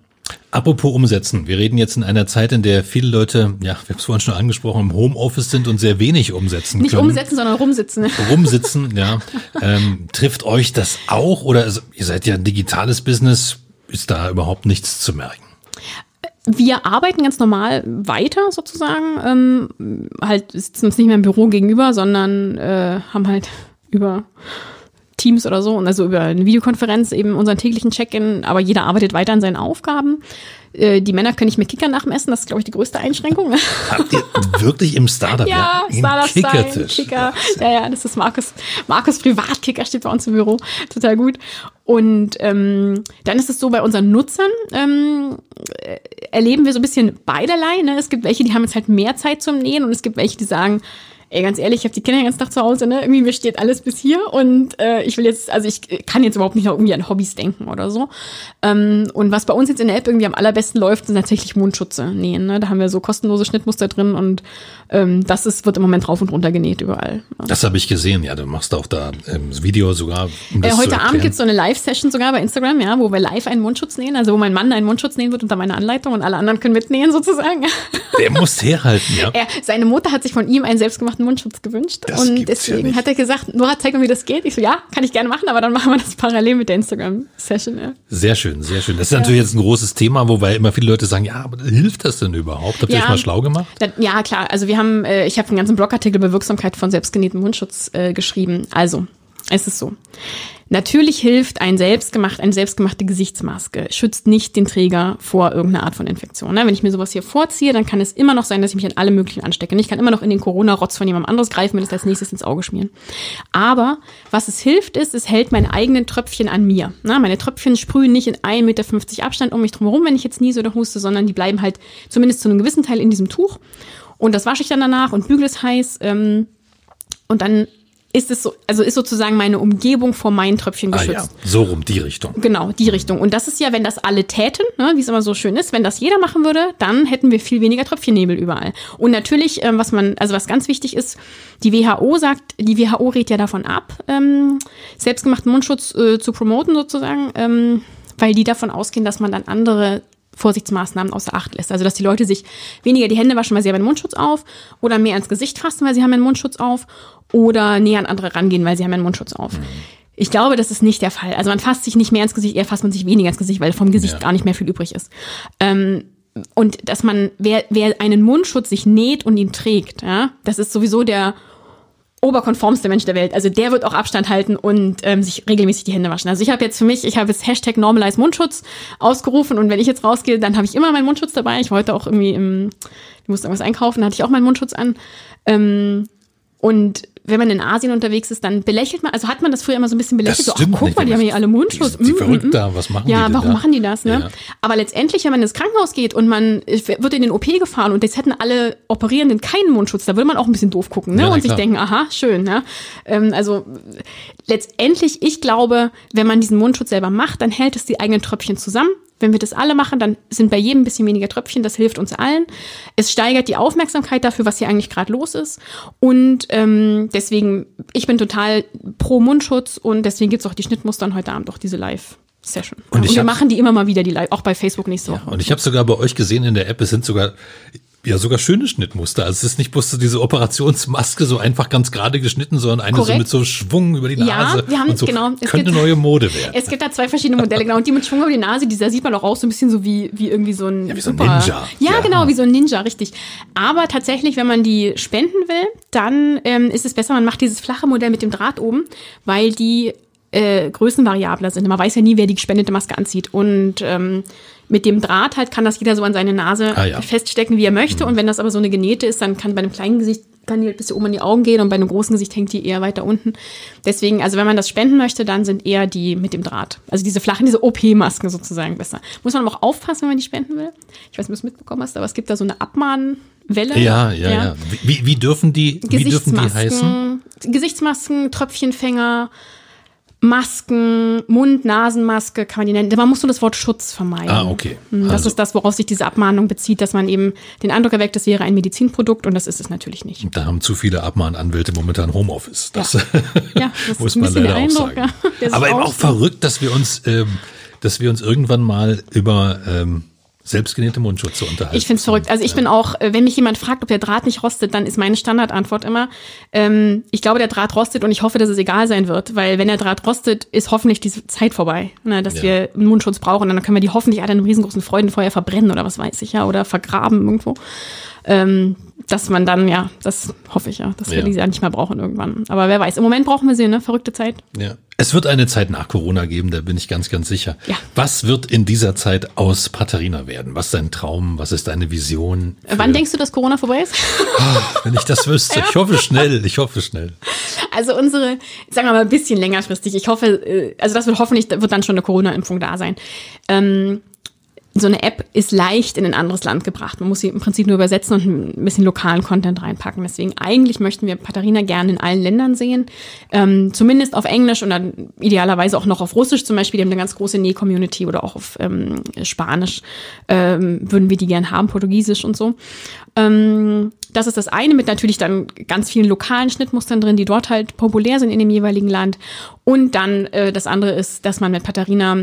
Apropos umsetzen. Wir reden jetzt in einer Zeit, in der viele Leute, ja, wir haben es vorhin schon angesprochen, im Homeoffice sind und sehr wenig umsetzen Nicht können. Nicht umsetzen, sondern rumsitzen. Rumsitzen, ja. Ähm, trifft euch das auch oder ihr seid ja ein digitales Business, ist da überhaupt nichts zu merken? Wir arbeiten ganz normal weiter sozusagen, ähm, halt sitzen uns nicht mehr im Büro gegenüber, sondern äh, haben halt über Teams oder so und also über eine Videokonferenz eben unseren täglichen Check-in, aber jeder arbeitet weiter an seinen Aufgaben. Äh, die Männer können nicht mehr Kicker nach dem Essen, das ist, glaube ich, die größte Einschränkung. Habt ihr wirklich im Startup? Ja, ja Startup Kickertisch. Kicker. Ja, ja, das ist Markus, Markus Privatkicker steht bei uns im Büro. Total gut. Und ähm, dann ist es so, bei unseren Nutzern ähm, erleben wir so ein bisschen beiderlei. Ne? Es gibt welche, die haben jetzt halt mehr Zeit zum Nähen und es gibt welche, die sagen, ey, ganz ehrlich, ich habe die Kinder den ganzen Tag zu Hause, ne? Irgendwie mir steht alles bis hier und äh, ich will jetzt, also ich kann jetzt überhaupt nicht noch irgendwie an Hobbys denken oder so. Ähm, und was bei uns jetzt in der App irgendwie am allerbesten läuft, sind tatsächlich Mundschutze nähen. Ne? Da haben wir so kostenlose Schnittmuster drin und ähm, das ist, wird im Moment rauf und runter genäht überall. Ja. Das habe ich gesehen, ja. Du machst auch da ähm, Video sogar. Um äh, heute Abend gibt's so eine Live-Session sogar bei Instagram, ja, wo wir live einen Mundschutz nähen, also wo mein Mann einen Mundschutz nähen wird unter meiner Anleitung und alle anderen können mitnähen sozusagen. Der muss herhalten, ja. Er, seine Mutter hat sich von ihm einen selbstgemachten Mundschutz gewünscht das und deswegen ja hat er gesagt, Nora, zeig mir, wie das geht. Ich so, ja, kann ich gerne machen, aber dann machen wir das parallel mit der Instagram-Session. Ja. Sehr schön, sehr schön. Das ist ja. natürlich jetzt ein großes Thema, wobei immer viele Leute sagen, ja, aber hilft das denn überhaupt? Habt ihr euch mal schlau gemacht? Ja, klar. Also wir haben, äh, ich habe einen ganzen Blogartikel über Wirksamkeit von selbstgenähtem Mundschutz äh, geschrieben. Also, es ist so. Natürlich hilft ein selbstgemacht, eine selbstgemachte Gesichtsmaske, schützt nicht den Träger vor irgendeiner Art von Infektion. Ne? Wenn ich mir sowas hier vorziehe, dann kann es immer noch sein, dass ich mich an alle möglichen anstecke. Ich kann immer noch in den Corona-Rotz von jemand anderes greifen, mir das als nächstes ins Auge schmieren. Aber was es hilft, ist, es hält meine eigenen Tröpfchen an mir. Ne? Meine Tröpfchen sprühen nicht in 1,50 Meter Abstand um mich drumherum, wenn ich jetzt niese oder huste, sondern die bleiben halt zumindest zu einem gewissen Teil in diesem Tuch. Und das wasche ich dann danach und bügele es heiß. Ähm, und dann ist es so, also ist sozusagen meine Umgebung vor meinen Tröpfchen geschützt. Ah, ja. So rum, die Richtung. Genau, die Richtung. Und das ist ja, wenn das alle täten, ne, wie es immer so schön ist, wenn das jeder machen würde, dann hätten wir viel weniger Tröpfchennebel überall. Und natürlich, ähm, was man, also was ganz wichtig ist, die WHO sagt, die WHO rät ja davon ab, ähm, selbstgemachten Mundschutz äh, zu promoten sozusagen, ähm, weil die davon ausgehen, dass man dann andere Vorsichtsmaßnahmen außer Acht lässt. Also dass die Leute sich weniger die Hände waschen, weil sie haben einen Mundschutz auf, oder mehr ins Gesicht fassen, weil sie haben einen Mundschutz auf, oder näher an andere rangehen, weil sie haben einen Mundschutz auf. Mhm. Ich glaube, das ist nicht der Fall. Also man fasst sich nicht mehr ins Gesicht, eher fasst man sich weniger ins Gesicht, weil vom Gesicht ja. gar nicht mehr viel übrig ist. Ähm, und dass man, wer, wer einen Mundschutz sich näht und ihn trägt, ja, das ist sowieso der oberkonformste Mensch der Welt. Also der wird auch Abstand halten und ähm, sich regelmäßig die Hände waschen. Also ich habe jetzt für mich, ich habe jetzt Hashtag Normalize Mundschutz ausgerufen und wenn ich jetzt rausgehe, dann habe ich immer meinen Mundschutz dabei. Ich wollte auch irgendwie im, ich musste irgendwas einkaufen, da hatte ich auch meinen Mundschutz an. Ähm, und wenn man in Asien unterwegs ist, dann belächelt man, also hat man das früher immer so ein bisschen belächelt, das so, ach guck mal, die haben hier alle Mundschutz. Die, die mm, verrückt mm, da, was machen ja, die Ja, warum da? machen die das, ne? Ja. Aber letztendlich, wenn man ins Krankenhaus geht und man wird in den OP gefahren und jetzt hätten alle Operierenden keinen Mundschutz, da würde man auch ein bisschen doof gucken, ne? Ja, und sich denken, aha, schön, ne? Ähm, also letztendlich, ich glaube, wenn man diesen Mundschutz selber macht, dann hält es die eigenen Tröpfchen zusammen. Wenn wir das alle machen, dann sind bei jedem ein bisschen weniger Tröpfchen. Das hilft uns allen. Es steigert die Aufmerksamkeit dafür, was hier eigentlich gerade los ist. Und ähm, deswegen, ich bin total pro Mundschutz und deswegen gibt's auch die Schnittmuster und heute Abend auch diese Live. Session. Und, und wir machen die immer mal wieder, die live, auch bei Facebook nächste Woche. Ja, und ich habe sogar bei euch gesehen in der App, es sind sogar ja sogar schöne Schnittmuster. Also es ist nicht bloß diese Operationsmaske so einfach ganz gerade geschnitten, sondern eine Korrekt. so mit so Schwung über die Nase. Ja, wir haben und so genau. Es könnte gibt, neue Mode werden. Es gibt da zwei verschiedene Modelle, genau. Und die mit Schwung über die Nase, dieser sieht man auch aus so ein bisschen so wie, wie irgendwie so ein, ja, wie so ein Ninja. Ja, ja, genau, wie so ein Ninja, richtig. Aber tatsächlich, wenn man die spenden will, dann ähm, ist es besser, man macht dieses flache Modell mit dem Draht oben, weil die äh, größenvariabler sind. Man weiß ja nie, wer die gespendete Maske anzieht. Und ähm, mit dem Draht halt kann das jeder so an seine Nase ah, ja. feststecken, wie er möchte. Mhm. Und wenn das aber so eine Genähte ist, dann kann bei einem kleinen Gesicht kann die halt bis oben in die Augen gehen und bei einem großen Gesicht hängt die eher weiter unten. Deswegen, also wenn man das spenden möchte, dann sind eher die mit dem Draht. Also diese flachen, diese OP-Masken sozusagen besser. Muss man aber auch aufpassen, wenn man die spenden will. Ich weiß nicht, ob du es mitbekommen hast, aber es gibt da so eine Abmahnwelle. Ja, ja, ja. ja. Wie, wie dürfen die, wie dürfen die heißen? Gesichtsmasken, Tröpfchenfänger, Masken, Mund-Nasenmaske kann man die nennen. Man muss nur das Wort Schutz vermeiden. Ah, okay. Hm, das also. ist das, worauf sich diese Abmahnung bezieht, dass man eben den Eindruck erweckt, das wäre ein Medizinprodukt und das ist es natürlich nicht. Da haben zu viele Abmahnanwälte momentan Homeoffice. Das, ja. ja, das muss man leider Eindruck, auch sagen. Ja, Aber eben auch verrückt, dass wir uns, ähm, dass wir uns irgendwann mal über ähm, selbstgenähte Mundschutz zu unterhalten. Ich finde es verrückt. Also ich bin auch, äh, wenn mich jemand fragt, ob der Draht nicht rostet, dann ist meine Standardantwort immer, ähm, ich glaube, der Draht rostet und ich hoffe, dass es egal sein wird, weil wenn der Draht rostet, ist hoffentlich diese Zeit vorbei, ne, dass ja. wir einen Mundschutz brauchen. Und dann können wir die hoffentlich alle in einem riesengroßen Freudenfeuer verbrennen oder was weiß ich ja, oder vergraben irgendwo. Ähm, dass man dann, ja, das hoffe ich ja, dass wir ja. die ja nicht mehr brauchen irgendwann. Aber wer weiß, im Moment brauchen wir sie, ne? Verrückte Zeit. Ja. Es wird eine Zeit nach Corona geben, da bin ich ganz, ganz sicher. Ja. Was wird in dieser Zeit aus Patharina werden? Was ist dein Traum? Was ist deine Vision? Wann denkst du, dass Corona vorbei ist? Oh, wenn ich das wüsste. Ich hoffe schnell, ich hoffe schnell. Also unsere, sagen wir mal, ein bisschen längerfristig. Ich hoffe, äh, also das wird hoffentlich, wird dann schon eine Corona-Impfung da sein. Ähm, so eine App ist leicht in ein anderes Land gebracht. Man muss sie im Prinzip nur übersetzen und ein bisschen lokalen Content reinpacken. Deswegen eigentlich möchten wir Patarina gerne in allen Ländern sehen. Ähm, zumindest auf Englisch und dann idealerweise auch noch auf Russisch zum Beispiel. Die haben eine ganz große Näh-Community oder auch auf ähm, Spanisch ähm, würden wir die gern haben, Portugiesisch und so. Ähm, das ist das eine mit natürlich dann ganz vielen lokalen Schnittmustern drin, die dort halt populär sind in dem jeweiligen Land. Und dann äh, das andere ist, dass man mit Patarina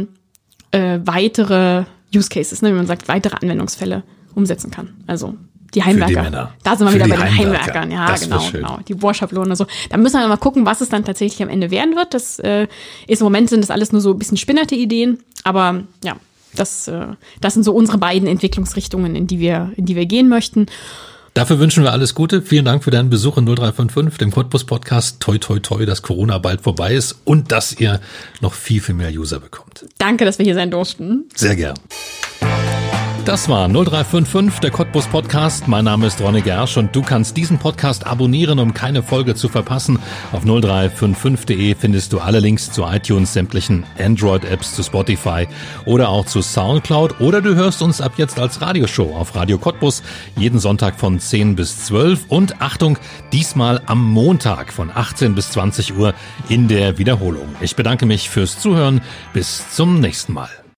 äh, weitere Use Cases, ne, wie man sagt, weitere Anwendungsfälle umsetzen kann. Also die Heimwerker. Da sind wir Für wieder bei den Heimwerker. Heimwerkern. Ja, Das genau, genau. Die Bohrschablone so. Da müssen wir mal gucken, was es dann tatsächlich am Ende werden wird. Das äh, ist im Moment sind das alles nur so ein bisschen spinnerte Ideen, aber ja, das, äh, das sind so unsere beiden Entwicklungsrichtungen, in die wir, in die wir gehen möchten. Dafür wünschen wir alles Gute. Vielen Dank für deinen Besuch in 0355, dem Cottbus Podcast. Toi, toi, toi, dass Corona bald vorbei ist und dass ihr noch viel, viel mehr User bekommt. Danke, dass wir hier sein durften. Sehr gern. Das war 0355, der Cottbus Podcast. Mein Name ist Ronny Gersch und du kannst diesen Podcast abonnieren, um keine Folge zu verpassen. Auf 0355.de findest du alle Links zu iTunes, sämtlichen Android-Apps, zu Spotify oder auch zu Soundcloud. Oder du hörst uns ab jetzt als Radioshow auf Radio Cottbus jeden Sonntag von 10 bis 12 und Achtung, diesmal am Montag von 18 bis 20 Uhr in der Wiederholung. Ich bedanke mich fürs Zuhören. Bis zum nächsten Mal.